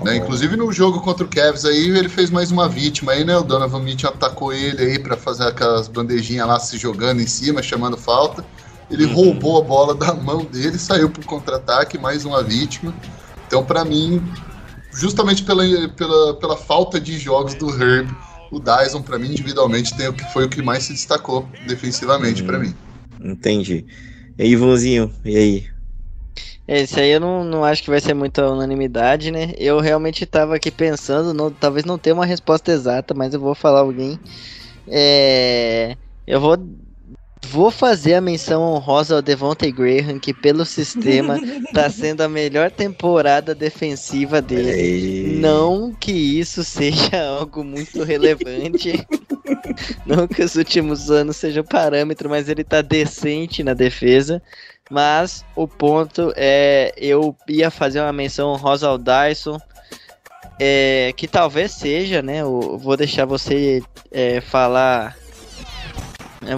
Né? Inclusive no jogo contra o Cavs aí, ele fez mais uma vítima aí, né? O Donovan Mitchell atacou ele aí para fazer aquelas bandejinhas lá se jogando em cima, chamando falta. Ele uhum. roubou a bola da mão dele, saiu pro contra-ataque, mais uma vítima. Então, para mim, justamente pela, pela, pela falta de jogos do Herb, o Dyson, para mim, individualmente, tem o que foi o que mais se destacou defensivamente uhum. para mim. Entendi. E aí, Ivãozinho, e aí? Esse aí eu não, não acho que vai ser muita unanimidade, né? Eu realmente tava aqui pensando, não, talvez não tenha uma resposta exata, mas eu vou falar alguém. É, eu vou Vou fazer a menção honrosa ao Devontae Graham, que pelo sistema tá sendo a melhor temporada defensiva dele. Ei. Não que isso seja algo muito relevante. Não que os últimos anos sejam parâmetro, mas ele tá decente na defesa. Mas o ponto é, eu ia fazer uma menção honrosa ao Dyson, é, que talvez seja, né? Eu vou deixar você é, falar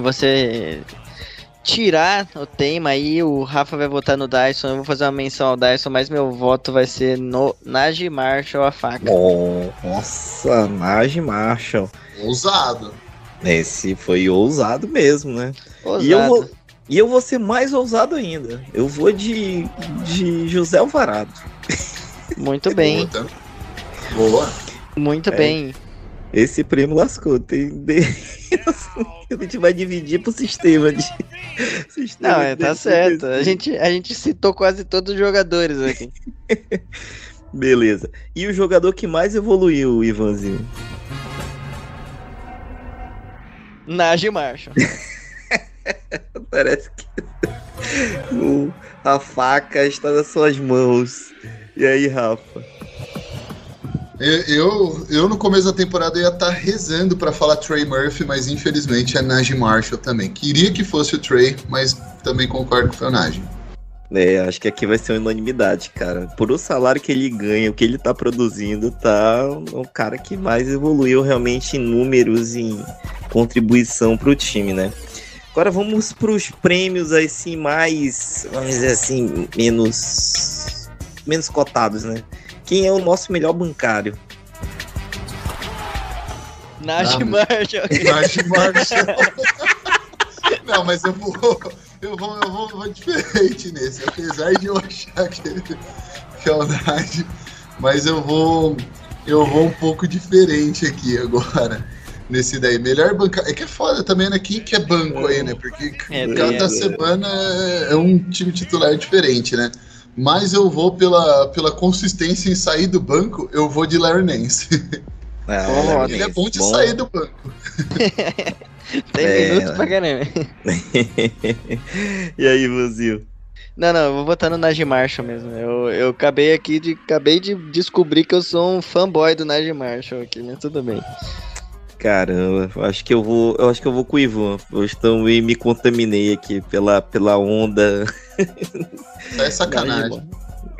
você tirar o tema aí, o Rafa vai votar no Dyson, eu vou fazer uma menção ao Dyson, mas meu voto vai ser no Najee Marshall a faca. Oh, nossa, Najee Marshall. Ousado. Esse foi ousado mesmo, né? Ousado. E eu vou, e eu vou ser mais ousado ainda. Eu vou de, de José Alvarado. Muito bem. Boa. Muito é. bem. Esse prêmio lascou. Tem... a gente vai dividir pro sistema de. Sistema Não, é, tá certo. A gente, a gente citou quase todos os jogadores aqui. Beleza. E o jogador que mais evoluiu, Ivanzinho? Najee Marshall. Parece que o, a faca está nas suas mãos. E aí, Rafa? Eu, eu, no começo da temporada ia estar tá rezando para falar Trey Murphy, mas infelizmente é Najee Marshall também. Queria que fosse o Trey, mas também concordo que foi o Najee. É, acho que aqui vai ser uma unanimidade, cara. Por o salário que ele ganha, o que ele tá produzindo, tá o cara que mais evoluiu realmente em números e em contribuição pro time, né? Agora vamos para os prêmios assim mais, vamos dizer assim, menos menos cotados, né? Quem é o nosso melhor bancário? Marshall. Najee Marshall. Não, mas eu vou, eu vou, eu vou, vou diferente nesse. Apesar de eu achar que, que é o Najee, mas eu vou, eu vou um pouco diferente aqui agora nesse daí. Melhor bancário. É que é foda também, né? Quem que é banco aí, né? Porque é, cada é, semana é um time titular diferente, né? Mas eu vou pela, pela consistência em sair do banco, eu vou de Larry Nance. É, ele é bom de bom. sair do banco. Tem é, minutos pra caramba. e aí, Vuzil? Não, não, eu vou votar no Najee Marshall mesmo. Eu, eu acabei aqui de. Acabei de descobrir que eu sou um fanboy do Najee Marshall aqui, mas tudo bem. Caramba, acho que eu vou. Eu acho que eu vou com o Ivan. Eu também me contaminei aqui pela, pela onda. Só é sacanagem.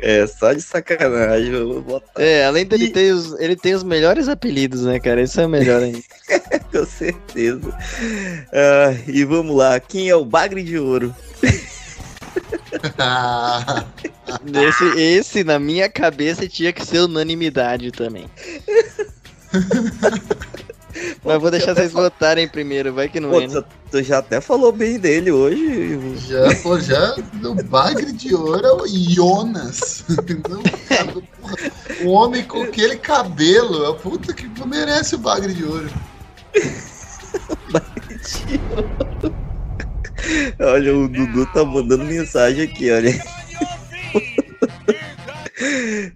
É, só de sacanagem. Eu vou botar. É, além dele e... ter os, ele tem os melhores apelidos, né, cara? Isso é melhor ainda. com certeza. Ah, e vamos lá, quem é o Bagre de Ouro? esse, esse, na minha cabeça, tinha que ser unanimidade também. Mas vou deixar vocês votarem primeiro, vai que não Pô, é. Né? Tu já até falou bem dele hoje. Já, pô, já do bagre de ouro é o Jonas. o homem com aquele cabelo, a puta que merece o bagre de ouro. bagre de ouro. Olha, o Dudu tá mandando mensagem aqui, olha.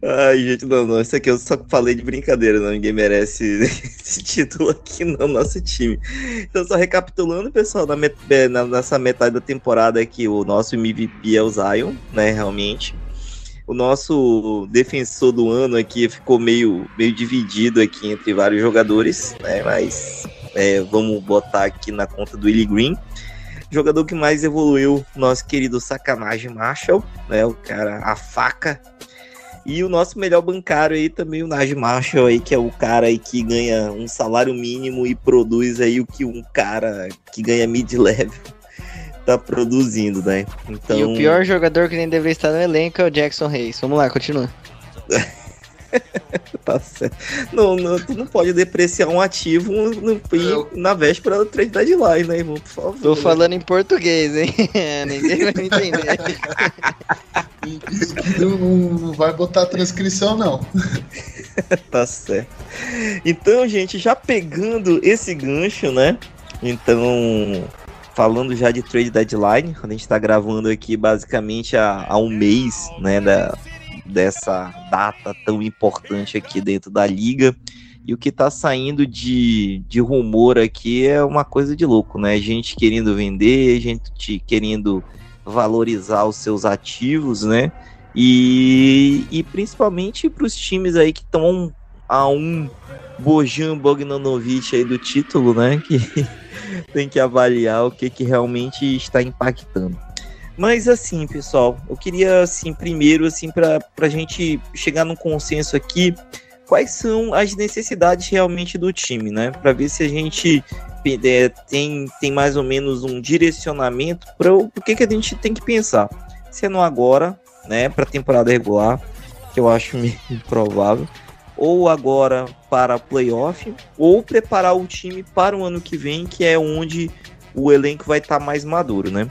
Ai, gente, não, não. Isso aqui eu só falei de brincadeira, não. Ninguém merece esse título aqui no nosso time. Então, só recapitulando, pessoal, na met é, na, nessa metade da temporada aqui, o nosso MVP é o Zion, né? Realmente. O nosso defensor do ano aqui ficou meio, meio dividido aqui entre vários jogadores, né? Mas é, vamos botar aqui na conta do Willie Green. Jogador que mais evoluiu, nosso querido Sacanagem Marshall, né? O cara, a faca e o nosso melhor bancário aí também, o Naj Marshall aí, que é o cara aí que ganha um salário mínimo e produz aí o que um cara que ganha mid-level tá produzindo, né? Então... E o pior jogador que nem deveria estar no elenco é o Jackson Reis. Vamos lá, continua. tá certo. Não, não, tu não pode depreciar um ativo no, no, na véspera do trade deadline, né, irmão? Por favor. Tô falando em português, hein? Ninguém vai me entender. Não, não vai botar transcrição, não. tá certo. Então, gente, já pegando esse gancho, né? Então, falando já de trade deadline, a gente tá gravando aqui basicamente há, há um mês, né? Da, dessa data tão importante aqui dentro da liga. E o que está saindo de, de rumor aqui é uma coisa de louco, né? Gente querendo vender, gente querendo valorizar os seus ativos, né? E, e principalmente para os times aí que estão a um Bojan Bogdanovic aí do título, né? Que tem que avaliar o que, que realmente está impactando. Mas assim, pessoal, eu queria assim primeiro assim para a gente chegar num consenso aqui, quais são as necessidades realmente do time, né? Para ver se a gente é, tem, tem mais ou menos um direcionamento para o que, que a gente tem que pensar. Se no agora, né, para temporada regular, que eu acho meio improvável, ou agora para playoff, ou preparar o time para o ano que vem, que é onde o elenco vai estar tá mais maduro, né?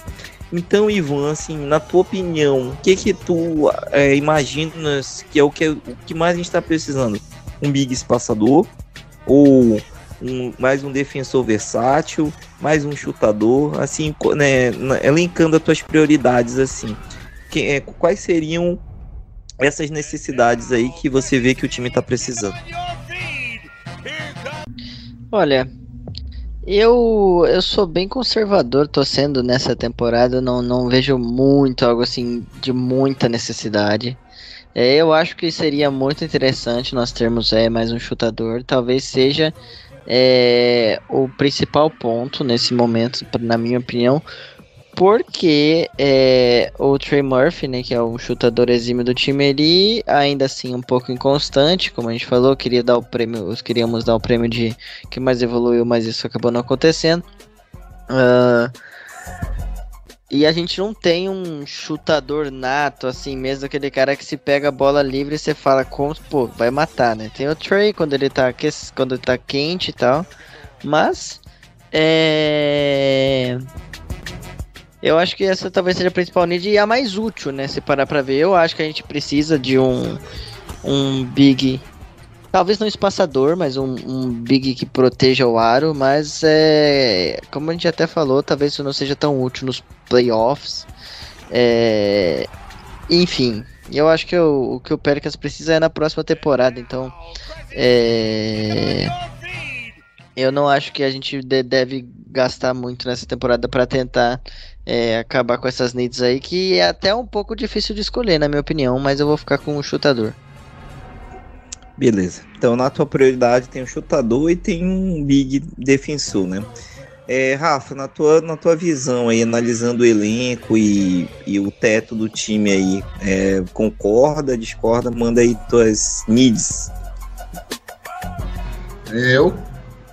Então, Ivan, assim, na tua opinião, o que que tu é, imaginas que é o que, o que mais a gente está precisando? Um big espaçador ou um, mais um defensor versátil, mais um chutador, assim, né, elencando as tuas prioridades, assim, que, é, quais seriam essas necessidades aí que você vê que o time está precisando? Olha, Eu, eu sou bem conservador, tô sendo nessa temporada, não, não vejo muito algo assim de muita necessidade. É, eu acho que seria muito interessante nós termos é, mais um chutador, talvez seja é, o principal ponto nesse momento, na minha opinião, porque é, o Trey Murphy, né, que é o chutador exímio do time, ele ainda assim um pouco inconstante, como a gente falou, queria dar o prêmio, queríamos dar o prêmio de que mais evoluiu, mas isso acabou não acontecendo. Uh, e a gente não tem um chutador nato, assim, mesmo aquele cara que se pega a bola livre e você fala, como, pô, vai matar, né? Tem o Trey quando ele tá, quando ele tá quente e tal, mas é eu acho que essa talvez seja a principal need e a mais útil, né? Se parar pra ver. Eu acho que a gente precisa de um, um big. Talvez não espaçador, mas um, um big que proteja o aro. Mas é. Como a gente até falou, talvez isso não seja tão útil nos playoffs. É, enfim, eu acho que o, o que o Pelicans precisa é na próxima temporada. Então. É eu não acho que a gente deve gastar muito nessa temporada para tentar é, acabar com essas needs aí, que é até um pouco difícil de escolher, na minha opinião, mas eu vou ficar com o chutador. Beleza. Então, na tua prioridade tem o chutador e tem um big defensor, né? É, Rafa, na tua, na tua visão aí, analisando o elenco e, e o teto do time aí, é, concorda, discorda? Manda aí tuas needs. Eu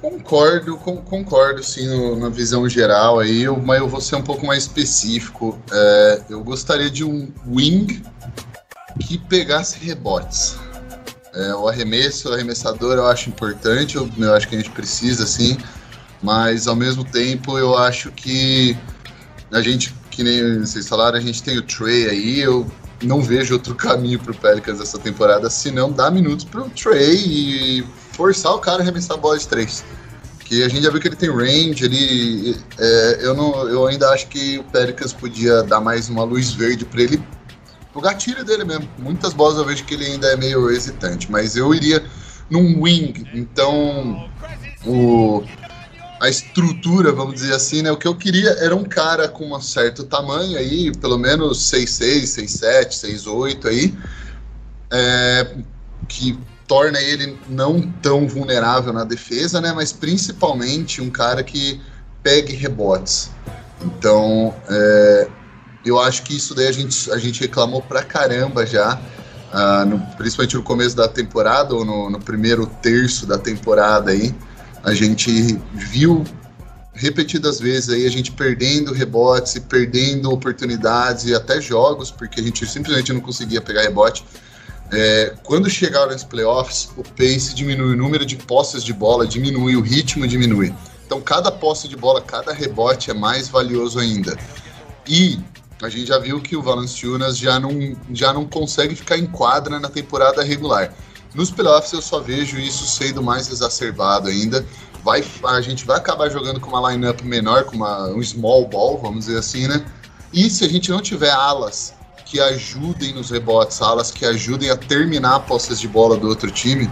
Concordo, com, concordo sim no, na visão geral aí, eu, mas eu vou ser um pouco mais específico. É, eu gostaria de um wing que pegasse rebotes. É, o arremesso, o arremessador eu acho importante, eu, eu acho que a gente precisa sim, mas ao mesmo tempo eu acho que a gente, que nem vocês falaram, a gente tem o Trey aí, eu não vejo outro caminho pro Pelicans essa temporada se não dar minutos pro Trey e forçar o cara a arremessar a bola de três. Que a gente já viu que ele tem range, ele. É, eu, não, eu ainda acho que o Pelicans podia dar mais uma luz verde para ele. O gatilho dele mesmo. Muitas bolas eu vejo que ele ainda é meio hesitante, mas eu iria num wing. Então, o, a estrutura, vamos dizer assim, né? O que eu queria era um cara com um certo tamanho aí, pelo menos 6'6, 6'7, 6'8 aí, é, que torna ele não tão vulnerável na defesa, né? Mas principalmente um cara que pegue rebotes. Então, é, eu acho que isso daí a gente, a gente reclamou pra caramba já, uh, no, principalmente no começo da temporada ou no, no, primeiro terço da temporada aí. A gente viu repetidas vezes aí a gente perdendo rebotes perdendo oportunidades e até jogos, porque a gente simplesmente não conseguia pegar rebote. É, quando chegaram nos playoffs, o pace diminui, o número de posses de bola diminui, o ritmo diminui. Então, cada posse de bola, cada rebote é mais valioso ainda. E a gente já viu que o Valanciunas já não, já não consegue ficar em quadra na temporada regular. Nos playoffs eu só vejo isso sendo mais exacerbado ainda. Vai, a gente vai acabar jogando com uma lineup menor, com uma, um small ball, vamos dizer assim, né? E se a gente não tiver alas que ajudem nos rebotes, alas que ajudem a terminar posses de bola do outro time.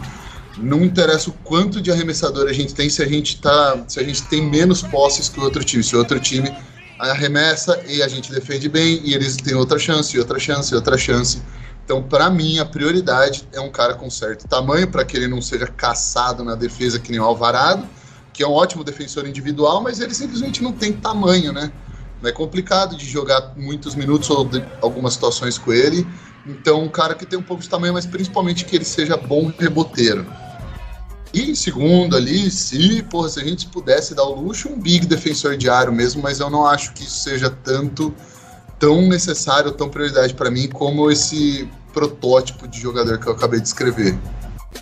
Não interessa o quanto de arremessador a gente tem se a gente tá, se a gente tem menos posses que o outro time. Se o outro time arremessa e a gente defende bem e eles têm outra chance, outra chance, outra chance. Então, para mim, a prioridade é um cara com certo tamanho para que ele não seja caçado na defesa que nem o Alvarado, que é um ótimo defensor individual, mas ele simplesmente não tem tamanho, né? É complicado de jogar muitos minutos ou algumas situações com ele. Então, um cara que tem um pouco de tamanho, mas principalmente que ele seja bom reboteiro. E em segundo ali, se, porra, se a gente pudesse dar o luxo, um big defensor diário mesmo, mas eu não acho que isso seja tanto tão necessário, tão prioridade para mim como esse protótipo de jogador que eu acabei de escrever.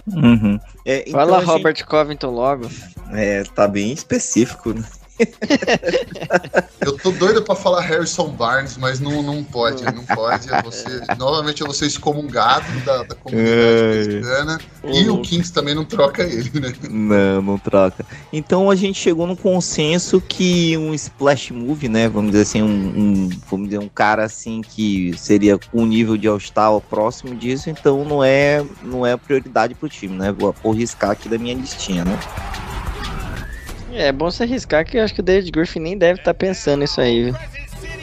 Uhum. É, então Fala gente... Robert Covington logo. É, tá bem específico, né? eu tô doido pra falar Harrison Barnes, mas não, não pode, não pode. Você, novamente eu vou ser excomungado da, da comunidade americana. E o Kings também não troca ele, né? Não, não troca. Então a gente chegou no consenso que um splash move, né? Vamos dizer assim, um, um vamos dizer, um cara assim que seria com um nível de All-Star próximo disso, então não é, não é prioridade pro time, né? Vou arriscar aqui da minha listinha, né? É bom se arriscar que eu acho que o David Griffin nem deve estar tá pensando nisso aí, viu?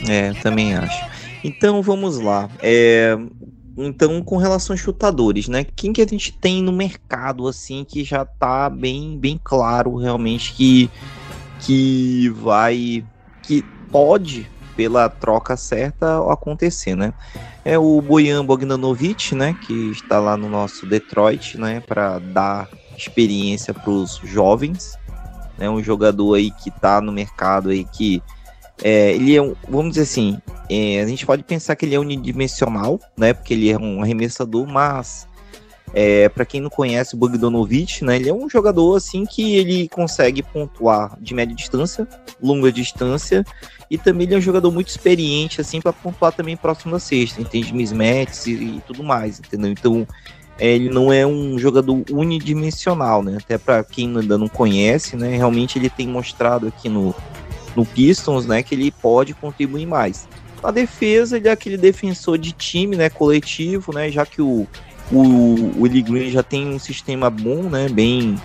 É, também acho. Então vamos lá. É, então, com relação a chutadores, né? Quem que a gente tem no mercado assim que já tá bem, bem claro realmente que que vai que pode pela troca certa acontecer, né? É o Bojan Bogdanovic, né, que está lá no nosso Detroit, né, para dar experiência para os jovens, né? Um jogador aí que está no mercado aí que é, ele é um, vamos dizer assim, é, a gente pode pensar que ele é unidimensional, né? Porque ele é um arremessador, mas é, para quem não conhece o Bogdanovic, né? Ele é um jogador assim que ele consegue pontuar de média distância, longa distância e também ele é um jogador muito experiente assim para pontuar também próximo da sexta, entende mismatches e, e tudo mais, entendeu? Então ele não é um jogador unidimensional, né? Até para quem ainda não conhece, né? Realmente ele tem mostrado aqui no no Pistons, né, que ele pode contribuir mais. Na defesa, ele é aquele defensor de time, né, coletivo, né, já que o, o Willie Green já tem um sistema bom, né, bem,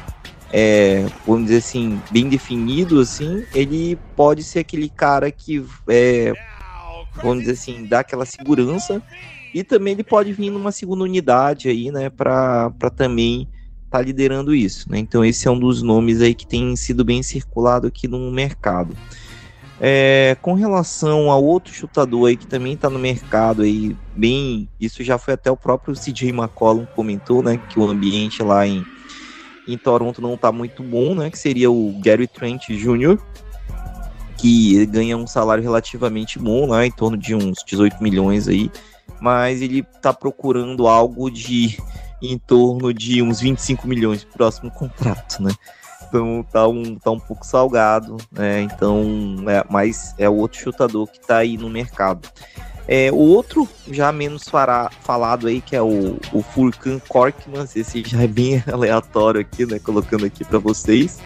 é, vamos dizer assim, bem definido, assim, ele pode ser aquele cara que, é, vamos dizer assim, dá aquela segurança e também ele pode vir numa segunda unidade aí, né, para também tá liderando isso, né? Então esse é um dos nomes aí que tem sido bem circulado aqui no mercado. É, com relação a outro chutador aí que também está no mercado aí, bem, isso já foi até o próprio CJ McCollum comentou, né, que o ambiente lá em, em Toronto não está muito bom, né, que seria o Gary Trent Jr., que ganha um salário relativamente bom, lá, em torno de uns 18 milhões aí, mas ele está procurando algo de em torno de uns 25 milhões de próximo contrato, né? Então tá um, tá um pouco salgado, né? Então, é, mas é outro chutador que tá aí no mercado. É, o outro, já menos fará, falado aí, que é o, o Furkan Korkman, esse já é bem aleatório aqui, né? Colocando aqui para vocês.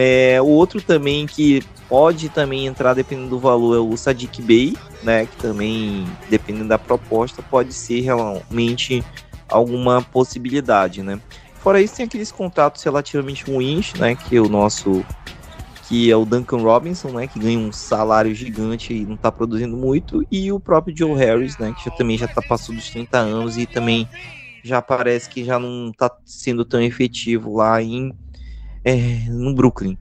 É, o outro também que pode também entrar dependendo do valor é o Sadiq Bey, né? Que também, dependendo da proposta, pode ser realmente alguma possibilidade, né? Fora isso, tem aqueles contratos relativamente ruins, né? Que o nosso. Que é o Duncan Robinson, né? Que ganha um salário gigante e não tá produzindo muito. E o próprio Joe Harris, né? Que já, também já tá passando dos 30 anos e também já parece que já não tá sendo tão efetivo lá em é, no Brooklyn.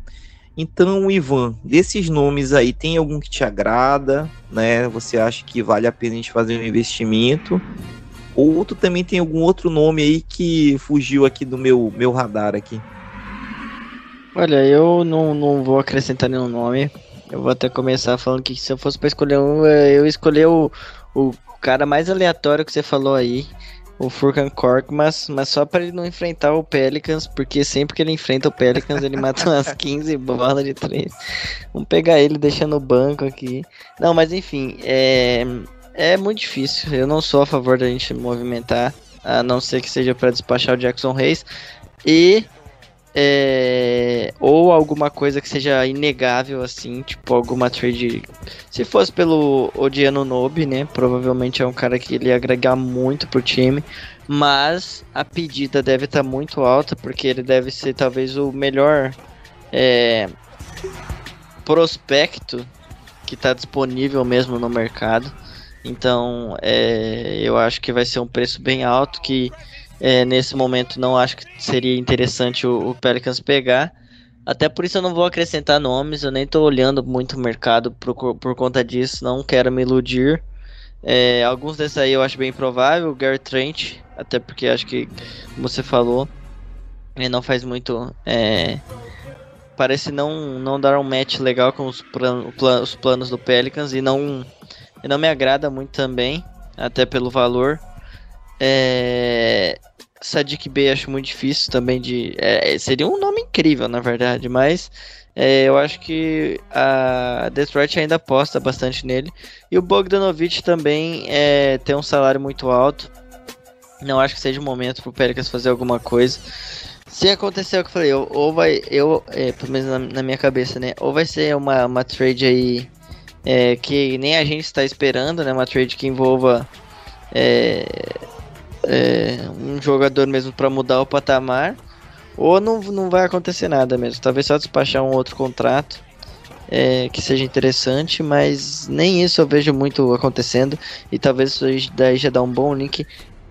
Então, Ivan, desses nomes aí, tem algum que te agrada, né? Você acha que vale a pena a gente fazer um investimento? Ou outro também tem algum outro nome aí que fugiu aqui do meu, meu radar aqui? Olha, eu não, não vou acrescentar nenhum nome. Eu vou até começar falando que se eu fosse para escolher um, eu escolhi o, o cara mais aleatório que você falou aí, o Furkan Cork, mas, mas só para ele não enfrentar o Pelicans, porque sempre que ele enfrenta o Pelicans ele mata umas 15 bolas de três. Vamos pegar ele deixando no banco aqui. Não, mas enfim, é, é muito difícil. Eu não sou a favor da gente movimentar, a não ser que seja para despachar o Jackson Reis. E. É, ou alguma coisa que seja inegável, assim, tipo alguma trade. Se fosse pelo Odiano Nobe, né? Provavelmente é um cara que ele ia agregar muito pro time. Mas a pedida deve estar tá muito alta, porque ele deve ser talvez o melhor é, prospecto que está disponível mesmo no mercado. Então, é, eu acho que vai ser um preço bem alto que é, nesse momento não acho que seria interessante o, o, Pelicans pegar. Até por isso eu não vou acrescentar nomes, eu nem estou olhando muito o mercado por, por conta disso, não quero me iludir. É, alguns desses aí eu acho bem provável, o Gary Trent, até porque acho que, como você falou, ele não faz muito. É, parece não, não dar um match legal com os, plan, os planos do Pelicans e não e não me agrada muito também, até pelo valor. É... Sadiq Bey acho muito difícil também de. É, seria um nome incrível, na verdade, mas é, eu acho que a Detroit ainda aposta bastante nele. E o Bogdanovich também é, tem um salário muito alto. Não acho que seja o momento pro Pelicans fazer alguma coisa. Se acontecer o que eu falei, ou vai. Eu, é, pelo menos na, na, minha cabeça, né? Ou vai ser uma, uma trade aí é, que nem a gente está esperando, né? Uma trade que envolva é, um jogador mesmo para mudar o patamar, Ou não, não vai acontecer nada mesmo. Talvez só despachar um outro contrato é, que seja interessante, mas nem isso eu vejo muito acontecendo. E talvez isso daí já dá um bom link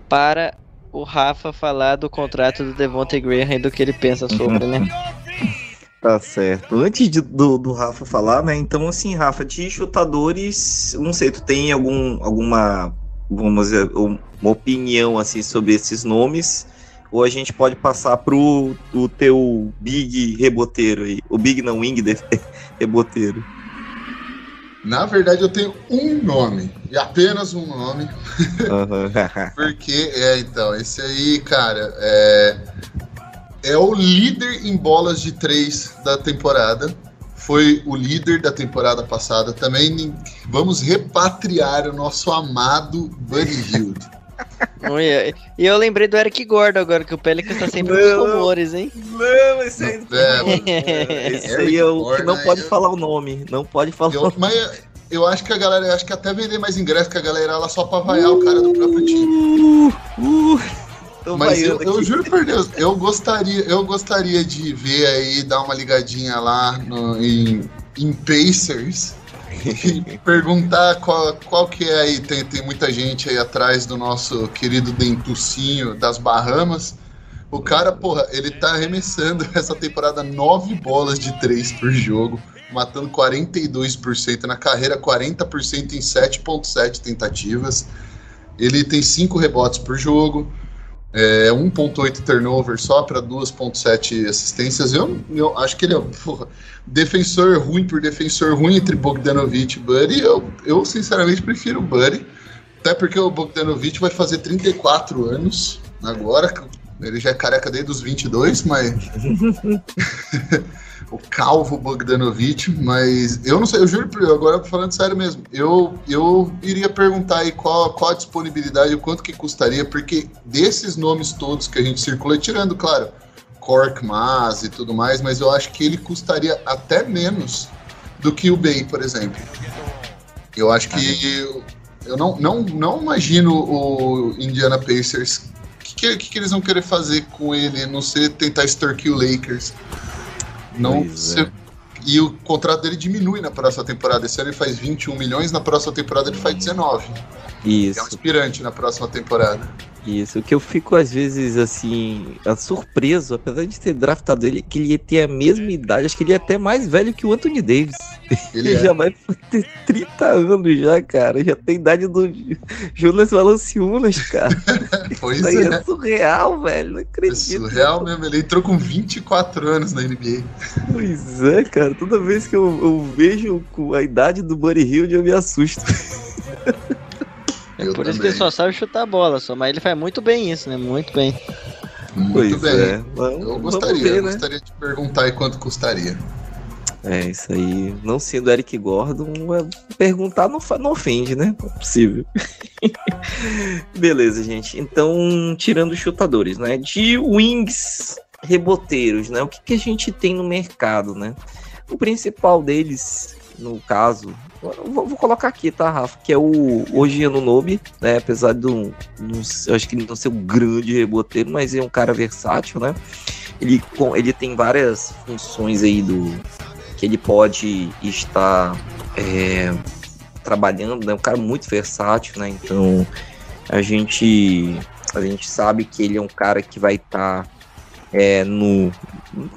para o Rafa falar do contrato do Devontae Graham e do que ele pensa sobre, né? Tá certo. Antes de, do, do Rafa falar, né? Então, assim, Rafa, de chutadores, não sei, tu tem algum, alguma, vamos dizer, uma opinião, assim, sobre esses nomes? Ou a gente pode passar pro o teu big reboteiro aí? O big não wing reboteiro. Na verdade, eu tenho um nome, e apenas um nome. Uhum. Porque, é, então, esse aí, cara, é, é o líder em bolas de três da temporada. Foi o líder da temporada passada. Também vamos repatriar o nosso amado Buddy Hield. E eu lembrei do Eric Gordon agora, que o Pelicans tá sempre nos rumores, hein? Não, esse aí, é, esse aí é o que não pode falar o nome. Não pode falar eu, Mas eu acho que a galera, acho que até vender mais ingresso que a galera ela só pra vaiar uh, o cara do próprio time. Uh, uh, mas eu, eu, juro por Deus, eu gostaria, eu gostaria de ver aí, dar uma ligadinha lá no, em, em Pacers e perguntar qual, qual que é aí. Tem, tem muita gente aí atrás do nosso querido Dentucinho das Bahamas. O cara, porra, ele tá arremessando essa temporada nove bolas de três por jogo, matando 42% na carreira, 40% em 7.7 tentativas. Ele tem cinco rebotes por jogo, é, 1.8 turnover só para 2.7 assistências. Eu, eu acho que ele é porra, defensor ruim por defensor ruim entre Bogdanovich e Buddy. Eu, eu sinceramente prefiro o Buddy, até porque o Bogdanovich vai fazer 34 anos agora. Ele já é careca desde os 22, mas o calvo Bogdanovich, mas eu não sei, eu juro, agora falando sério mesmo, eu, eu iria perguntar aí qual, qual a disponibilidade, o quanto que custaria, porque desses nomes todos que a gente circula, tirando, claro, Cork, Mas e tudo mais, mas eu acho que ele custaria até menos do que o Bay, por exemplo. Eu acho que eu, eu não, não, não imagino o Indiana Pacers o que, que, que, eles vão querer fazer com ele? Não sei, tentar extorquir o Lakers. Não é. E o contrato dele diminui na próxima temporada. Esse ano ele faz 21 milhões, na próxima temporada ele faz 19. Isso. É um aspirante na próxima temporada. Isso, o que eu fico às vezes assim, surpreso, apesar de ter draftado ele, que ele ia ter a mesma idade, acho que ele é até mais velho que o Anthony Davis. Ele, ele é. já vai ter 30 anos já, cara. Já tem idade do Jonas Valanciunas, cara. pois Isso é. é surreal, velho. Não acredito. É surreal mesmo, ele entrou com 24 anos na NBA. Pois é, cara. Toda vez que eu, eu vejo a idade do Buddy Hill, eu me assusto. É por também. isso que ele só sabe chutar a bola, só, mas ele faz muito bem isso, né? Muito bem. Muito pois bem. É. eu gostaria, ver, eu né? gostaria de perguntar aí quanto custaria. É, isso aí. Não sendo Eric Gordon, é, perguntar não, não ofende, né? Não é possível. Beleza, gente. Então, tirando os chutadores, né? De wings reboteiros, né? O que, que a gente tem no mercado, né? O principal deles, no caso, Vou, vou, colocar aqui, tá, Rafa? Que é o hoje no Nobe, né? Apesar de um, eu acho que não ser um grande reboteiro, mas é um cara versátil, né? Ele, ele tem várias funções aí do que ele pode estar é, trabalhando, né? Um cara muito versátil, né? Então a gente a gente sabe que ele é um cara que vai estar tá, é, no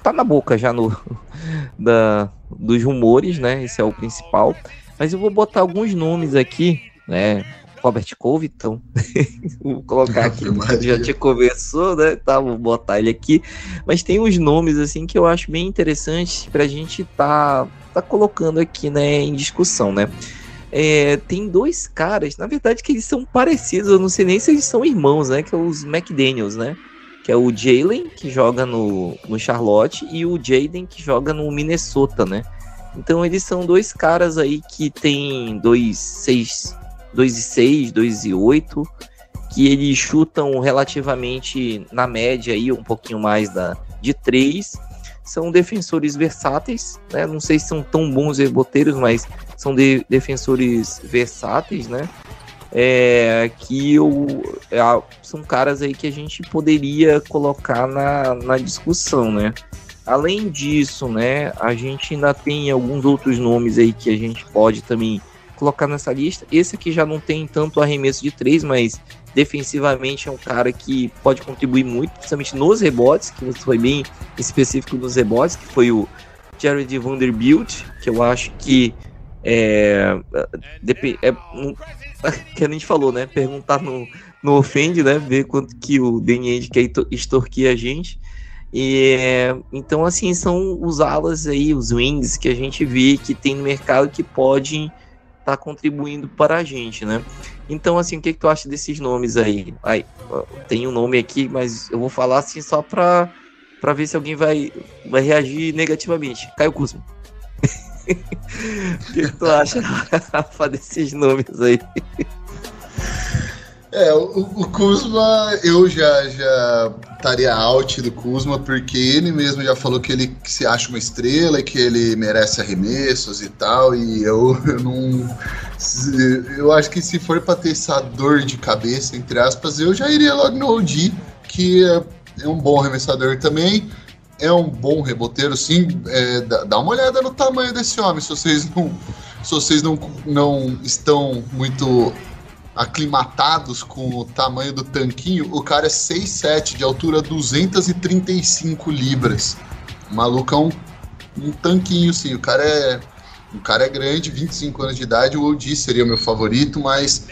tá na boca já no da dos rumores, né? Esse é o principal. Mas eu vou botar alguns nomes aqui, né? Robert Covington, vou colocar aqui, já te conversou, né? Tá, vou botar ele aqui. Mas tem uns nomes assim que eu acho bem interessantes para a gente tá, tá colocando aqui, né, em discussão, né? É, tem dois caras, na verdade, que eles são parecidos, eu não sei nem se eles são irmãos, né? Que é os McDaniels, né? Que é o Jalen, que joga no, no Charlotte, e o Jaden, que joga no Minnesota, né? Então eles são dois caras aí que tem 2 6 2 e 6, 2 e 8, que eles chutam relativamente na média aí um pouquinho mais da de 3. São defensores versáteis, né? Não sei se são tão bons reboteiros, mas são de, defensores versáteis, né? É, que eu, é, são caras aí que a gente poderia colocar na, na discussão, né? Além disso, né, a gente ainda tem alguns outros nomes aí que a gente pode também colocar nessa lista. Esse aqui já não tem tanto arremesso de três, mas defensivamente é um cara que pode contribuir muito, principalmente nos rebotes, que foi bem específico nos rebotes, que foi o Jared Vanderbilt, que eu acho que é, é um, que a gente falou, né? Perguntar no, no ofende, né? Ver quanto que o Danny quer extorquir a gente. E, então, assim, são os alas aí, os wings que a gente vê que tem no mercado que podem estar tá contribuindo para a gente, né? Então, assim, o que, que tu acha desses nomes aí? aí tem um nome aqui, mas eu vou falar assim só para ver se alguém vai, vai reagir negativamente. Caio Kuzma. o que, que tu acha, Rafa, desses nomes aí? É, o, o Kuzma, eu já, já estaria out do Kuzma, porque ele mesmo já falou que ele se acha uma estrela e que ele merece arremessos e tal, e eu, eu não. Eu acho que se for pra ter essa dor de cabeça, entre aspas, eu já iria logo no OG, que é, é um bom arremessador também, é um bom reboteiro, sim. É, dá uma olhada no tamanho desse homem, se vocês não, se vocês não, não estão muito aclimatados com o tamanho do tanquinho, o cara é 6'7 de altura, 235 libras. O maluco é um, um tanquinho, sim. O cara é. O cara é grande, 25 anos de idade. O OG seria o meu favorito, mas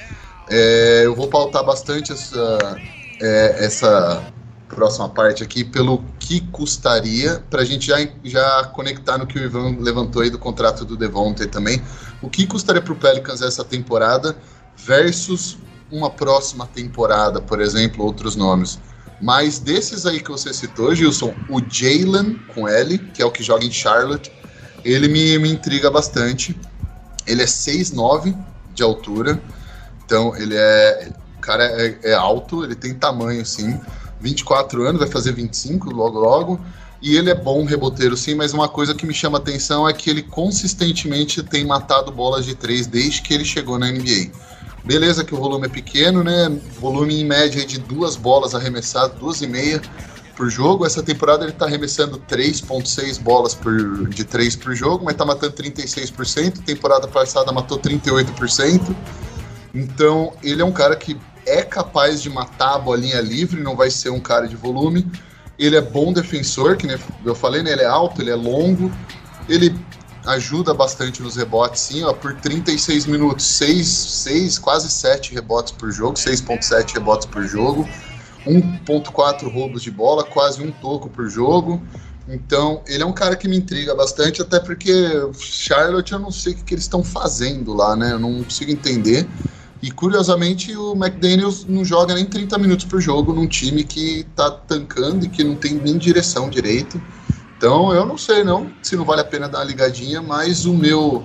é, eu vou pautar bastante essa, é, essa próxima parte aqui pelo que custaria, para a gente já, já conectar no que o Ivan levantou aí do contrato do Devontae também. O que custaria para o Pelicans essa temporada? versus uma próxima temporada, por exemplo, outros nomes. Mas desses aí que você citou, Gilson, o Jalen com L, que é o que joga em Charlotte, ele me, me intriga bastante. Ele é 6'9 de altura, então ele é. O cara é, é, alto, ele tem tamanho sim. 24 anos, vai fazer 25 logo logo. E ele é bom reboteiro sim, mas uma coisa que me chama atenção é que ele consistentemente tem matado bolas de três desde que ele chegou na NBA. Beleza que o volume é pequeno, né? Volume em média de duas bolas arremessadas, duas e meia por jogo. Essa temporada ele está arremessando 3.6 bolas por, de 3 por jogo, mas está matando 36%. Temporada passada matou 38%. Então ele é um cara que é capaz de matar a bolinha livre, não vai ser um cara de volume. Ele é bom defensor, que eu falei, né? Ele é alto, ele é longo. Ele ajuda bastante nos rebotes, sim, ó, por 36 minutos, 6, 6 quase 7 rebotes por jogo, 6.7 rebotes por jogo, 1.4 roubos de bola, quase um toco por jogo. Então, ele é um cara que me intriga bastante, até porque Charlotte eu não sei o que, que eles estão fazendo lá, né? Eu não consigo entender. E curiosamente o McDaniels não joga nem 30 minutos por jogo num time que tá tancando e que não tem nem direção direito. Então eu não sei não se não vale a pena dar uma ligadinha, mas o meu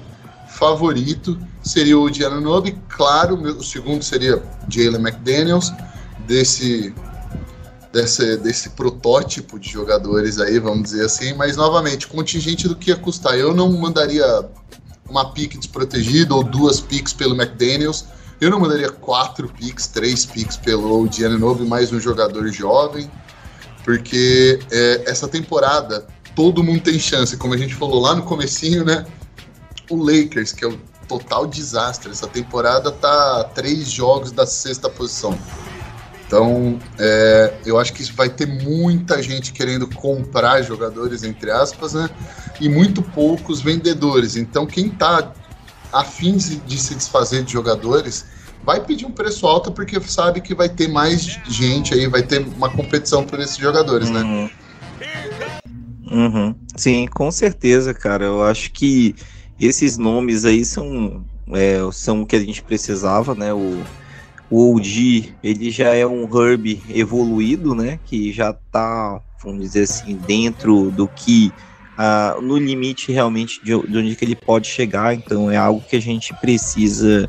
favorito seria o Giannobi, claro, o segundo seria Jalen McDaniels, desse, desse, desse protótipo de jogadores aí, vamos dizer assim, mas novamente, contingente do que ia custar. Eu não mandaria uma pique desprotegida ou duas picks pelo McDaniels, eu não mandaria quatro picks, três picks pelo Giannobi, mais um jogador jovem, porque é, essa temporada todo mundo tem chance. Como a gente falou lá no comecinho, né? O Lakers, que é o total desastre. Essa temporada tá três jogos da sexta posição. Então, é, eu acho que vai ter muita gente querendo comprar jogadores, entre aspas, né? E muito poucos vendedores. Então, quem tá afim de se desfazer de jogadores vai pedir um preço alto porque sabe que vai ter mais gente aí, vai ter uma competição por esses jogadores, né? uhum. Uhum. Sim, com certeza, cara. Eu acho que esses nomes aí são, é, são o que a gente precisava, né? O, o OG, ele já é um Herb evoluído, né? Que já tá, vamos dizer assim, dentro do que Uh, no limite realmente de, de, onde que ele pode chegar. Então é algo que a gente precisa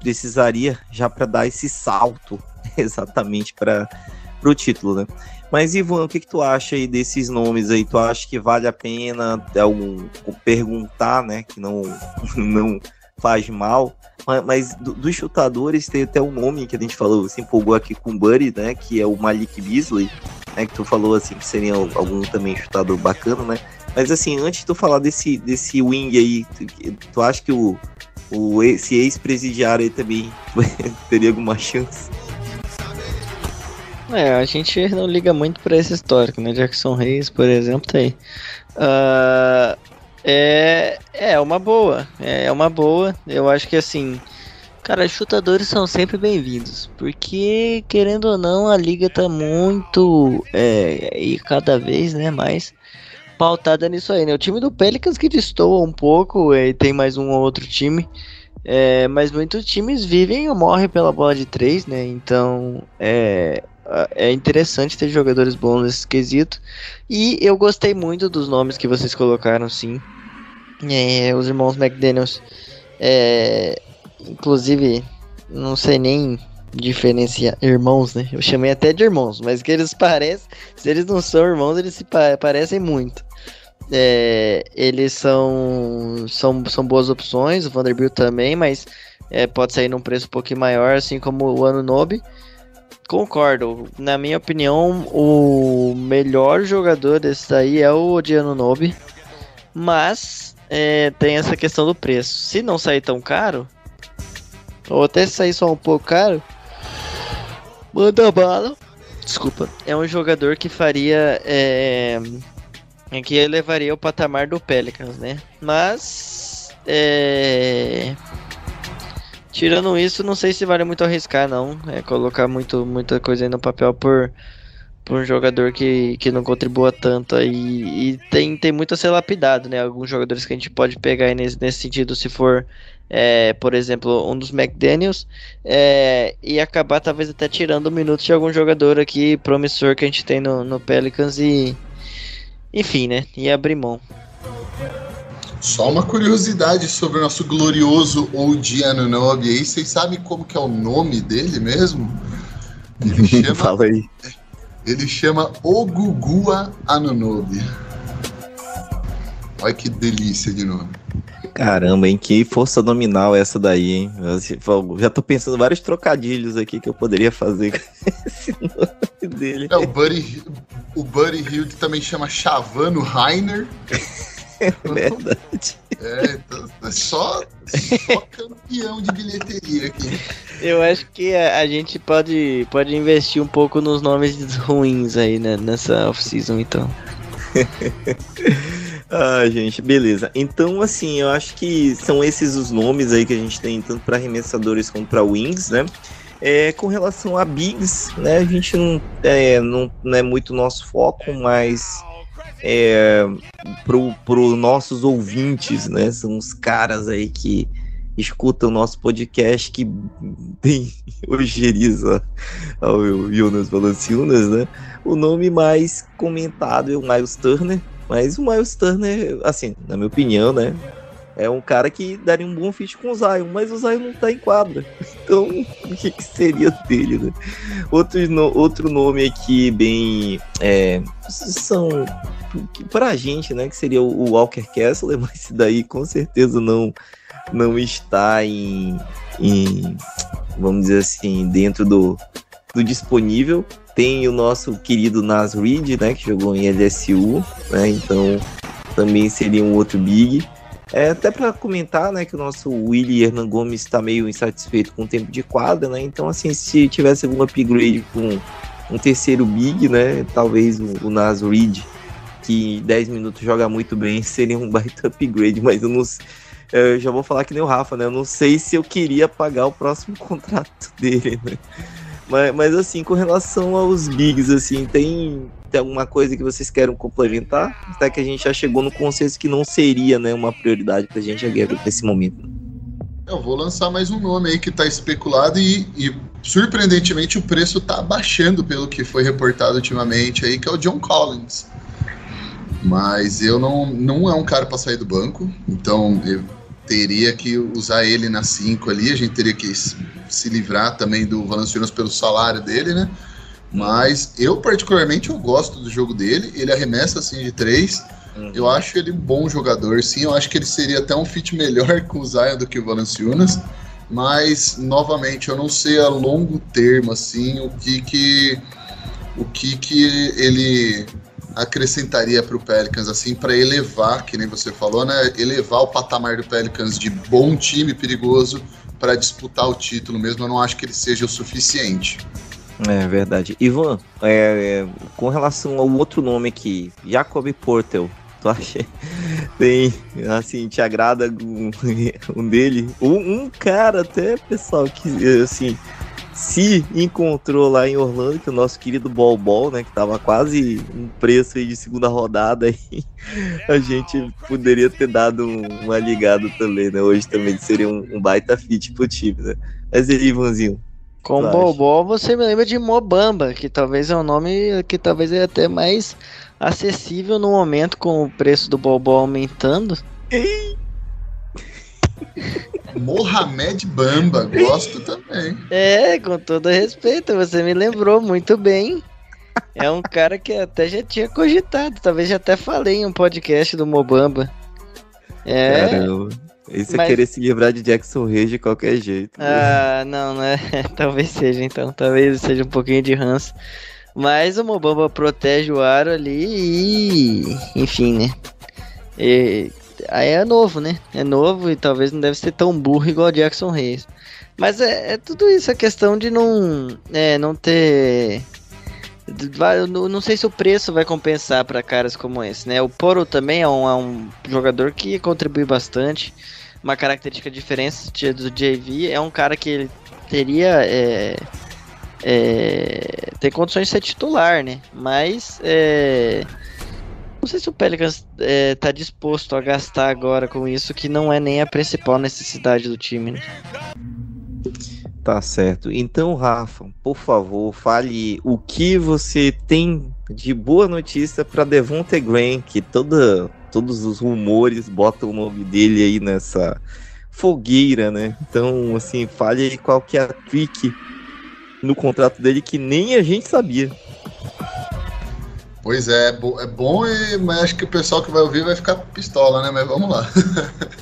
precisaria já para dar esse salto exatamente para o título, né? Mas, Ivan, o que, que tu acha aí desses nomes aí? Tu acha que vale a pena algum, perguntar, né? Que não, não, faz mal. Mas, mas do, dos chutadores tem até um nome que a gente falou, se empolgou aqui com o Buddy, né? Que é o Malik Beasley, né? Que tu falou assim que seria algum também chutador bacana, né? Mas assim, antes de tu falar desse, desse wing aí, tu, tu acha que o, o esse ex-presidiário aí também teria alguma chance? É, a gente não liga muito para esse histórico, né? Jackson Reis, por exemplo, tá aí. Uh, é, é uma boa, é uma boa. Eu acho que assim, cara, chutadores são sempre bem-vindos, porque querendo ou não, a liga tá muito é, e cada vez, né, mais pautada nisso aí, né? O time do Pelicans que destoa um pouco, e tem mais um ou outro time. É, mas muitos times vivem ou morrem pela bola de três, né? Então é, é interessante ter jogadores bons nesse quesito. E eu gostei muito dos nomes que vocês colocaram, sim. É, os irmãos McDaniels. É, inclusive, não sei nem diferenciar irmãos, né? Eu chamei até de irmãos, mas que eles parecem, se eles não são irmãos, eles se pa parecem muito. É, eles são, são, são boas opções, o Vanderbilt também, mas é, pode sair num preço um pouquinho maior, assim como o Ano Nobe. Concordo. Na minha opinião, o melhor jogador desse daí é o Odiano Nobe. Mas é, tem essa questão do preço. Se não sair tão caro, ou até sair só um pouco caro, manda bala. Desculpa. É um jogador que faria. É, que elevaria o patamar do Pelicans, né? Mas. É, Tirando isso, não sei se vale muito arriscar, não. É colocar muito, muita coisa aí no papel por, por um jogador que, que não contribua tanto aí. E tem, tem muito a ser lapidado, né? Alguns jogadores que a gente pode pegar nesse, nesse sentido, se for, é, por exemplo, um dos McDaniels, é, e acabar talvez até tirando minutos de algum jogador aqui promissor que a gente tem no, no Pelicans e. Enfim, né? E abrir mão. Só uma curiosidade sobre o nosso glorioso OG Anunobi aí. Vocês sabem como que é o nome dele mesmo? Ele chama. Fala aí. Ele chama Ogugua Anunobi. Olha que delícia de nome. Caramba, hein? Que força nominal essa daí, hein? Eu já tô pensando vários trocadilhos aqui que eu poderia fazer com esse nome dele. É, o Buddy, o Buddy Hill também chama Chavano Rainer. É verdade. É, então, é só, só campeão de bilheteria aqui. Eu acho que a, a, gente pode, pode investir um pouco nos nomes ruins aí né, nessa off-season, então. ah, gente, beleza. Então, assim, eu acho que são esses os nomes aí que a gente tem, tanto para arremessadores quanto para wings, né? É, com relação a bigs, né? A gente não é, não, não é muito nosso foco, mas é, pro, pro nossos ouvintes, né? São os caras aí que escutam o nosso podcast que bem ojeriza ao Jonas Valanciunas, né? O nome mais comentado é o Miles Turner, mas o Miles Turner, assim, na minha opinião, né? É um cara que daria um bom fit com o Zion, mas o Zion não tá em quadra. Então, o que, que seria dele, né? Outro, no, outro nome aqui bem. É, são. Pra gente, né? Que seria o Walker Kessler, mas esse daí com certeza não, não está em, em. Vamos dizer assim, dentro do, do disponível. Tem o nosso querido Nas Reed, né? Que jogou em LSU, né? Então também seria um outro big. É, até para comentar, né, que o nosso Willy Hernan Gomes está meio insatisfeito com o tempo de quadra, né? Então, assim, se tivesse algum upgrade com um terceiro big, né, talvez o, o Nas Reed, que em 10 minutos joga muito bem, seria um baita upgrade, mas eu não eu já vou falar que nem o Rafa, né? Eu não sei se eu queria pagar o próximo contrato dele, né? Mas, mas assim, com relação aos bigs, assim, tem tem alguma coisa que vocês querem complementar? Até que a gente já chegou no consenso que não seria né, uma prioridade para a gente nesse momento. Eu vou lançar mais um nome aí que está especulado e, e, surpreendentemente o preço está baixando pelo que foi reportado ultimamente aí, que é o John Collins. Mas eu não, não é um cara para sair do banco, então eu teria que usar ele na 5 ali, a gente teria que se livrar também do Valanciunas pelo salário dele, né? Mas eu, particularmente, eu gosto do jogo dele. Ele arremessa assim de três. Uhum. Eu acho ele um bom jogador, sim. Eu acho que ele seria até um fit melhor com o Zion do que o Valanciunas. Mas, novamente, eu não sei a longo termo, assim, o que que, o que, que ele acrescentaria para o Pelicans, assim, para elevar, que nem você falou, né? Elevar o patamar do Pelicans de bom time perigoso para disputar o título mesmo. Eu não acho que ele seja o suficiente. É verdade. Ivan, é, é, com relação ao outro nome aqui, Jacob Portel, tu acha tem assim te agrada um, um dele? Um, um, cara até pessoal que assim se encontrou lá em Orlando que é o nosso querido Bol Bol né que tava quase um preço aí de segunda rodada aí. A gente poderia ter dado uma ligada também né? Hoje também seria um, um baita fit pro time né? Mas aí Ivanzinho com Bobó você me lembra de Mobamba, que talvez é um nome que talvez é até mais acessível no momento com o preço do Bobó aumentando. Mohamed Bamba, gosto também. É, com todo respeito, você me lembrou muito bem. É um cara que até já tinha cogitado, talvez já até falei em um podcast do Mobamba. É. Caramba. Isso é Mas... é querer se livrar de Jackson Reis de qualquer jeito. Ah, não, não é. Talvez seja, então. Talvez seja um pouquinho de ranço. Mas o Mobamba protege o aro ali e. Enfim, né? E... Aí é novo, né? É novo e talvez não deve ser tão burro igual o Jackson Reis. Mas é, é tudo isso, a questão de não, é, não ter. Vai, não sei se o preço vai compensar para caras como esse, né? O Poro também é um, é um jogador que contribui bastante uma característica diferente do JV é um cara que ele teria é, é, tem condições de ser titular, né? Mas é, não sei se o Pelicans está é, disposto a gastar agora com isso, que não é nem a principal necessidade do time. Né? Tá certo. Então, Rafa, por favor, fale o que você tem de boa notícia para Devonte Graham, que toda todos os rumores botam o nome dele aí nessa fogueira, né? Então, assim, fale aí qual que é a trick no contrato dele que nem a gente sabia. Pois é, é bom, mas acho que o pessoal que vai ouvir vai ficar pistola, né? Mas vamos lá.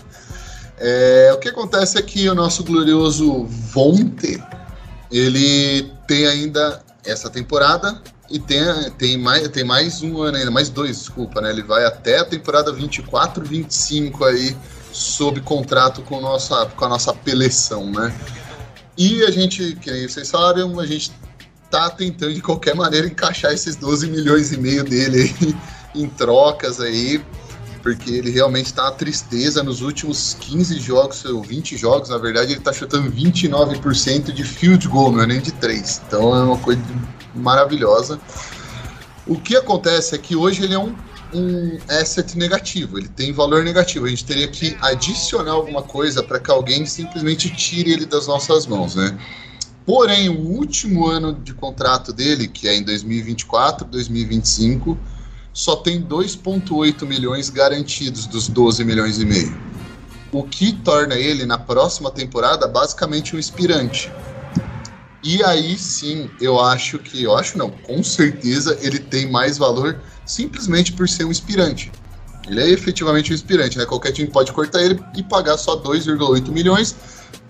é, o que acontece é que o nosso glorioso Vonte, ele tem ainda essa temporada e tem, tem, mais, tem mais um ano ainda, mais dois, desculpa, né? Ele vai até a temporada 24, 25 aí, sob contrato com, nossa, com a nossa apelação, né? E a gente, que nem vocês sabem, a gente tá tentando de qualquer maneira encaixar esses 12 milhões e meio dele aí em trocas aí, porque ele realmente tá uma tristeza nos últimos 15 jogos, ou 20 jogos, na verdade, ele tá chutando 29% de field goal, não é nem de 3. Então é uma coisa maravilhosa. O que acontece é que hoje ele é um, um asset negativo, ele tem valor negativo. A gente teria que adicionar alguma coisa para que alguém simplesmente tire ele das nossas mãos, né? Porém, o último ano de contrato dele, que é em 2024, 2025, só tem 2,8 milhões garantidos dos 12 milhões e meio. O que torna ele, na próxima temporada, basicamente um inspirante. E aí sim, eu acho que, eu acho não, com certeza ele tem mais valor simplesmente por ser um inspirante. Ele é efetivamente um inspirante, né? Qualquer time pode cortar ele e pagar só 2,8 milhões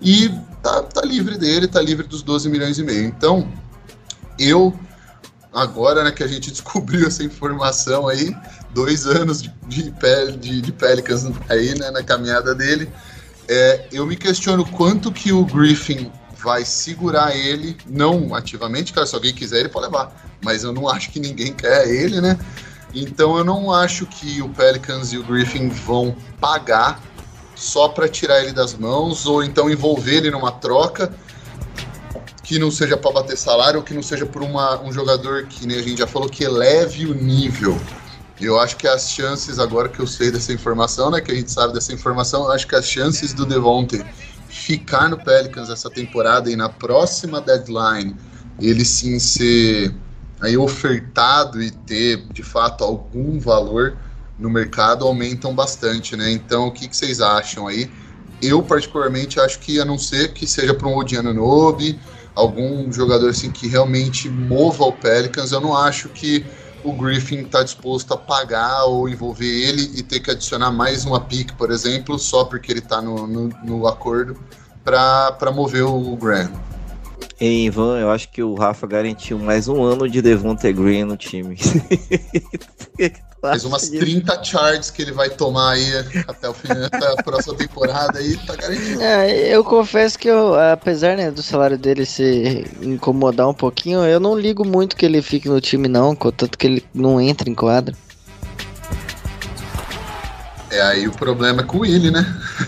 e tá, tá livre dele, tá livre dos 12 milhões e meio. Então, eu, agora né, que a gente descobriu essa informação aí, dois anos de, de, de, de Pelicans aí, né, na caminhada dele, é, eu me questiono quanto que o Griffin vai segurar ele, não ativamente, cara, se alguém quiser ele pode levar, mas eu não acho que ninguém quer ele, né? Então eu não acho que o Pelicans e o Griffin vão pagar só para tirar ele das mãos ou então envolver ele numa troca que não seja para bater salário ou que não seja por uma, um jogador que nem a gente já falou que eleve o nível. Eu acho que as chances, agora que eu sei dessa informação, né, que a gente sabe dessa informação, acho que as chances do Devontae ficar no Pelicans essa temporada e na próxima deadline ele sim ser aí ofertado e ter de fato algum valor no mercado aumentam bastante, né? Então, o que, que vocês acham aí? Eu particularmente acho que a não ser que seja para um Odiano Nobe, algum jogador assim que realmente mova o Pelicans, eu não acho que o Griffin está disposto a pagar ou envolver ele e ter que adicionar mais uma pick, por exemplo, só porque ele está no, no, no, acordo para mover o Graham. Ei, Ivan, eu acho que o Rafa garantiu mais um ano de Devontae Green no time. Mais umas 30 charts que ele vai tomar aí até o fim da próxima temporada aí, tá garantido. É, eu confesso que eu, apesar né, do salário dele se incomodar um pouquinho, eu não ligo muito que ele fique no time não, contanto que ele não entre em quadra. É aí o problema é com o Willi, né?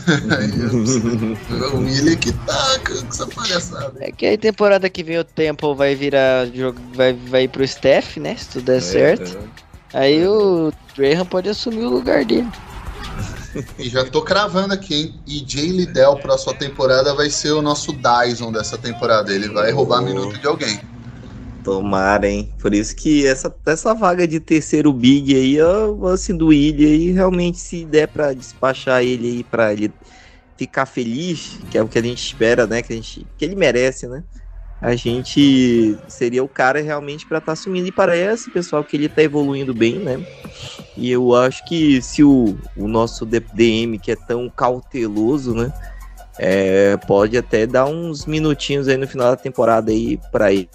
o Willi que tá com essa palhaçada. É que aí temporada que vem o tempo vai virar vai, vai pro Steph, né? Se tudo der é, certo. É. Aí o Graham pode assumir o lugar dele. E já tô cravando aqui, hein? E Jay Liddell, próxima temporada, vai ser o nosso Dyson dessa temporada. Ele vai roubar minuto de alguém. Tomara, hein? Por isso que essa, essa vaga de terceiro big aí, assim, do Willi aí, realmente se der pra despachar ele aí, pra ele ficar feliz, que é o que a gente espera, né? Que, a gente, que ele merece, né? A gente seria o cara realmente para estar tá assumindo. E parece, pessoal, que ele está evoluindo bem, né? E eu acho que se o, o nosso DM, que é tão cauteloso, né? É, pode até dar uns minutinhos aí no final da temporada aí para ele.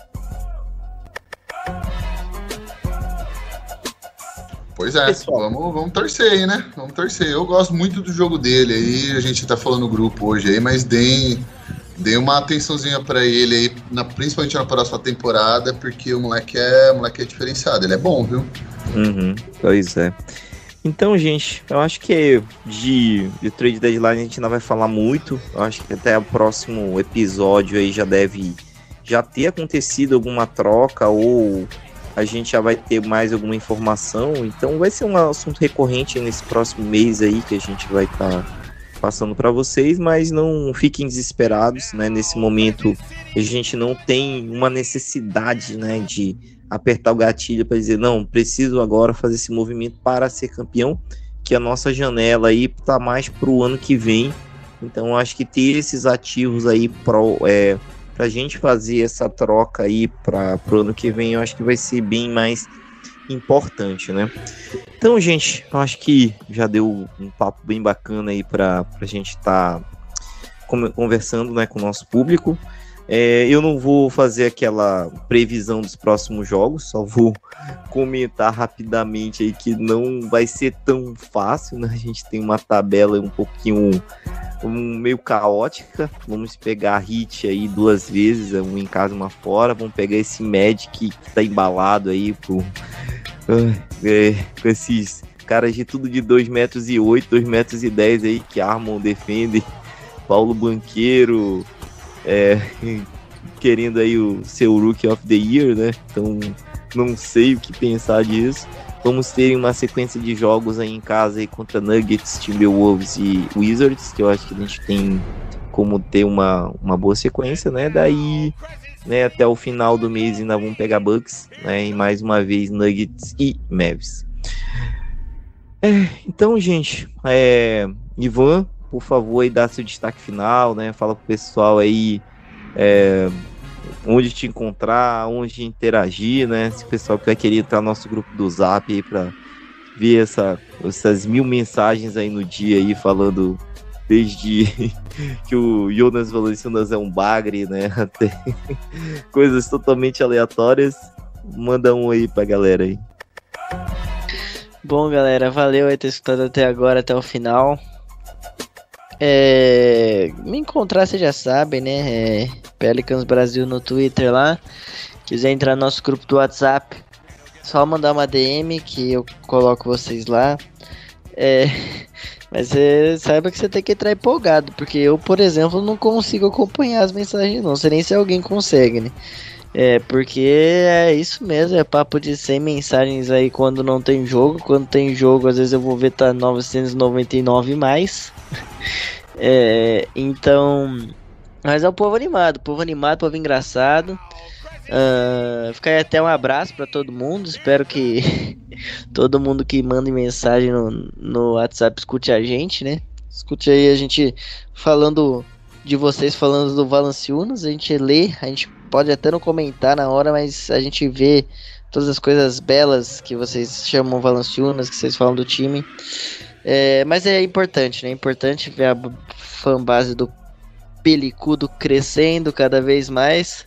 Pois é, vamos, vamos torcer aí, né? Vamos torcer. Eu gosto muito do jogo dele aí, a gente tá falando no grupo hoje aí, mas deem Dê uma atençãozinha para ele aí, na, principalmente na próxima temporada, porque o moleque é, o moleque é diferenciado. Ele é bom, viu? Uhum, pois é. Então, gente, eu acho que de, de trade deadline a gente não vai falar muito. Eu acho que até o próximo episódio aí já deve já ter acontecido alguma troca ou a gente já vai ter mais alguma informação. Então vai ser um assunto recorrente nesse próximo mês aí que a gente vai estar tá passando para vocês, mas não fiquem desesperados, né? Nesse momento a gente não tem uma necessidade, né, de apertar o gatilho para dizer não, preciso agora fazer esse movimento para ser campeão, que a nossa janela aí tá mais para o ano que vem. Então acho que ter esses ativos aí pro, é, para a gente fazer essa troca aí para o ano que vem, eu acho que vai ser bem mais importante, né? Então, gente, eu acho que já deu um papo bem bacana aí para a gente estar tá conversando né, com o nosso público. É, eu não vou fazer aquela previsão dos próximos jogos, só vou comentar rapidamente aí que não vai ser tão fácil, né? A gente tem uma tabela um pouquinho um, meio caótica. Vamos pegar a Hit aí duas vezes, um em casa, uma fora. Vamos pegar esse Magic que tá embalado aí pro, é, com esses caras de tudo de 2 metros e 8, 2 metros e 10 aí que armam, defendem. Paulo Banqueiro é, querendo aí o seu Rookie of the Year, né? Então não sei o que pensar disso. Vamos ter uma sequência de jogos aí em casa aí contra Nuggets, Timberwolves e Wizards, que eu acho que a gente tem como ter uma, uma boa sequência, né? Daí né, até o final do mês ainda vão pegar Bucks, né, e mais uma vez Nuggets e Mavs. É, então, gente, é, Ivan, por favor, aí dá seu destaque final, né, fala pro pessoal aí é, onde te encontrar, onde interagir, né, se o pessoal vai querer entrar no nosso grupo do Zap aí para ver essa, essas mil mensagens aí no dia aí falando desde que o Jonas Valanciunas é um bagre, né, até coisas totalmente aleatórias. Manda um aí pra galera aí. Bom, galera, valeu aí ter escutado até agora, até o final. É, me encontrar, vocês já sabem, né? É, Pelicans Brasil no Twitter lá. Quiser entrar no nosso grupo do WhatsApp, só mandar uma DM que eu coloco vocês lá. É, mas você saiba que você tem que entrar empolgado, porque eu, por exemplo, não consigo acompanhar as mensagens, não. sei nem se alguém consegue, né? É, porque é isso mesmo, é papo de 100 mensagens aí quando não tem jogo. Quando tem jogo, às vezes eu vou ver tá 999 mais. é, então. Mas é o povo animado, povo animado, povo engraçado. Uh, fica aí até um abraço para todo mundo. Espero que todo mundo que manda mensagem no, no WhatsApp escute a gente, né? Escute aí a gente falando de vocês, falando do Valanciunas. A gente lê, a gente pode até não comentar na hora, mas a gente vê todas as coisas belas que vocês chamam Valanciunas, que vocês falam do time. É, mas é importante, né? É importante ver a fanbase do Pelicudo crescendo cada vez mais.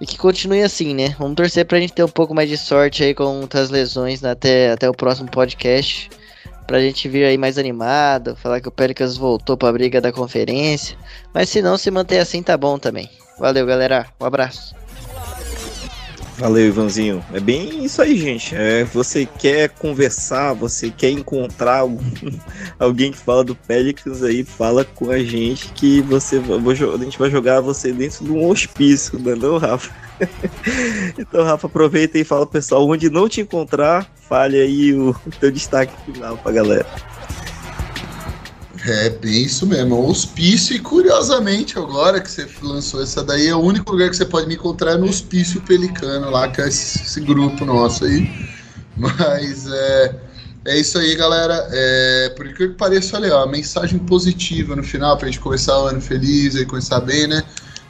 E que continue assim, né? Vamos torcer pra gente ter um pouco mais de sorte aí com as lesões até, até o próximo podcast. Pra gente vir aí mais animado, falar que o Pelicans voltou pra briga da conferência. Mas se não se manter assim, tá bom também. Valeu, galera. Um abraço. Valeu, Ivanzinho. É bem isso aí, gente. É, você quer conversar, você quer encontrar algum, alguém que fala do Pelicans aí, fala com a gente que você a gente vai jogar você dentro de um hospício, não é não, Rafa? então, Rafa, aproveita e fala, pessoal, onde não te encontrar, fale aí o, teu destaque final pra galera. É bem isso mesmo, hospício, e curiosamente, agora que você lançou essa daí, é o único lugar que você pode me encontrar é no Hospício Pelicano, lá, que é esse, esse grupo nosso aí. Mas é, é isso aí, galera. É, por que pareça, olha, ó, mensagem positiva no final, pra gente começar o ano feliz e começar bem, né?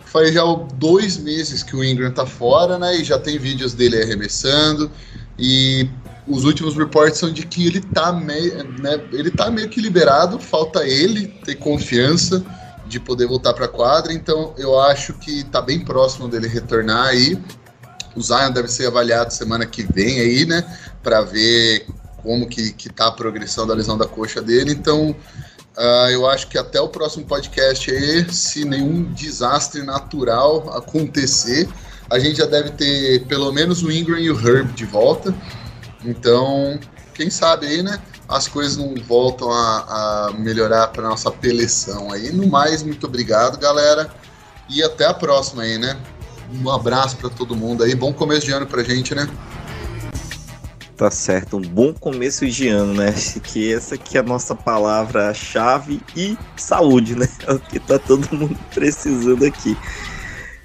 Faz já dois meses que o Ingram tá fora, né? E já tem vídeos dele arremessando. E os últimos reports são de que ele tá meio, né, ele tá meio que liberado, falta ele ter confiança de poder voltar para a quadra, então eu acho que tá bem próximo dele retornar aí. O Zion deve ser avaliado semana que vem aí, né, para ver como que, que tá a progressão da lesão da coxa dele, então uh, eu acho que até o próximo podcast aí, se nenhum desastre natural acontecer, a gente já deve ter pelo menos o Ingram e o Herb de volta. Então, quem sabe aí, né? As coisas não voltam a, a melhorar para nossa apelação aí. No mais, muito obrigado, galera. E até a próxima aí, né? Um abraço para todo mundo aí. Bom começo de ano pra gente, né? Tá certo, um bom começo de ano, né? Acho que essa aqui é a nossa palavra-chave e saúde, né? É o que tá todo mundo precisando aqui.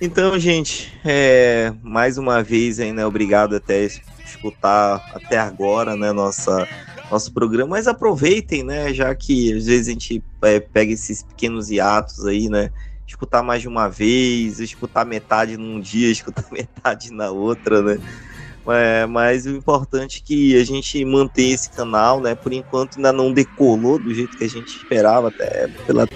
Então, gente, é, mais uma vez aí, né? Obrigado até escutar até agora, né, nossa, nosso programa, mas aproveitem, né, já que às vezes a gente é, pega esses pequenos hiatos aí, né, escutar mais de uma vez, escutar metade num dia, escutar metade na outra, né, é, mas o importante é que a gente mantenha esse canal, né, por enquanto ainda não decolou do jeito que a gente esperava, até pela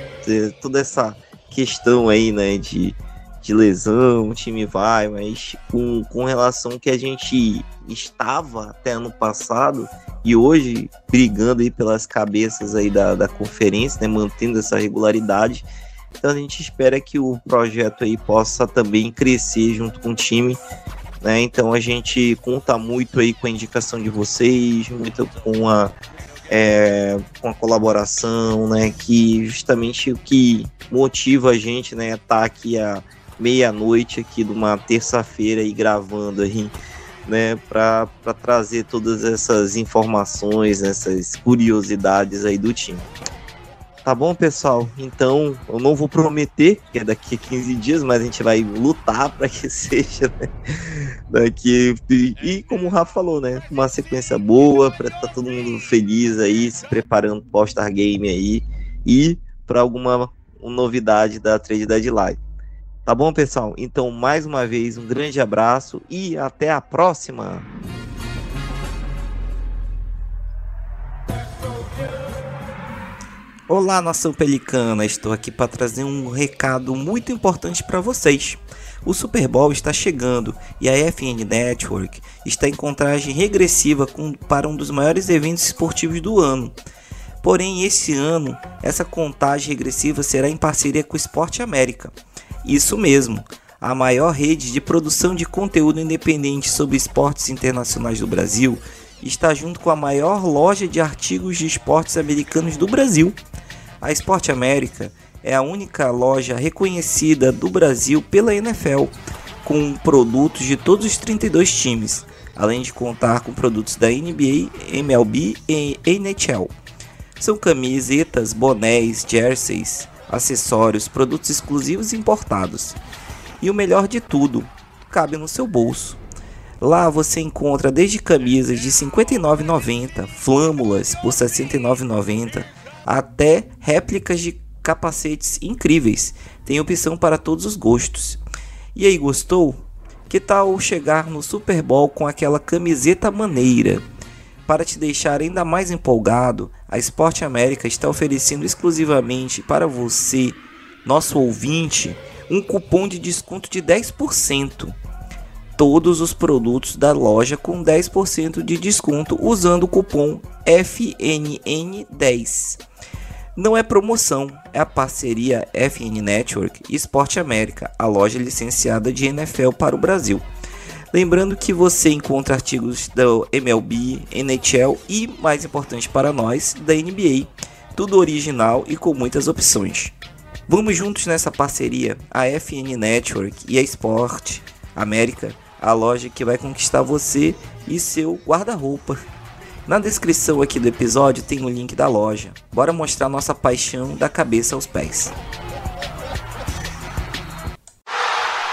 toda essa questão aí, né, de de lesão, o time vai, mas com, com relação que a gente estava até ano passado e hoje brigando aí pelas cabeças aí da, da conferência, né, mantendo essa regularidade. Então a gente espera que o projeto aí possa também crescer junto com o time, né? Então a gente conta muito aí com a indicação de vocês, muito com a é, com a colaboração, né? Que justamente o que motiva a gente, né, tá aqui a meia-noite aqui de uma terça-feira e gravando aí, né, para trazer todas essas informações, essas curiosidades aí do time. Tá bom, pessoal? Então, eu não vou prometer que é daqui a 15 dias, mas a gente vai lutar para que seja né? daqui. E, como o Rafa falou, né? Uma sequência boa, para estar tá todo mundo feliz aí, se preparando para o Star Game aí e para alguma novidade da Trade Deadline. Tá bom, pessoal? Então, mais uma vez, um grande abraço e até a próxima! Olá, nação pelicana! Estou aqui para trazer um recado muito importante para vocês. O Super Bowl está chegando e a FN Network está em contagem regressiva com, para um dos maiores eventos esportivos do ano. Porém, esse ano, essa contagem regressiva será em parceria com o Esporte América. Isso mesmo, a maior rede de produção de conteúdo independente sobre esportes internacionais do Brasil está junto com a maior loja de artigos de esportes americanos do Brasil. A Esporte América é a única loja reconhecida do Brasil pela NFL, com produtos de todos os 32 times, além de contar com produtos da NBA, MLB e NHL. São camisetas, bonés, jerseys, acessórios, produtos exclusivos importados. E o melhor de tudo, cabe no seu bolso. Lá você encontra desde camisas de R$ 59,90, flâmulas por R$ 69,90, até réplicas de capacetes incríveis. Tem opção para todos os gostos. E aí, gostou? Que tal chegar no Super Bowl com aquela camiseta maneira? Para te deixar ainda mais empolgado, a Esporte América está oferecendo exclusivamente para você, nosso ouvinte, um cupom de desconto de 10%. Todos os produtos da loja com 10% de desconto usando o cupom FNN10. Não é promoção, é a parceria FN Network e Esporte América, a loja licenciada de NFL para o Brasil. Lembrando que você encontra artigos da MLB, NHL e, mais importante para nós, da NBA, tudo original e com muitas opções. Vamos juntos nessa parceria, a FN Network e a Sport América, a loja que vai conquistar você e seu guarda-roupa. Na descrição aqui do episódio tem o link da loja. Bora mostrar nossa paixão da cabeça aos pés.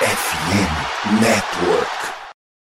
FN Network.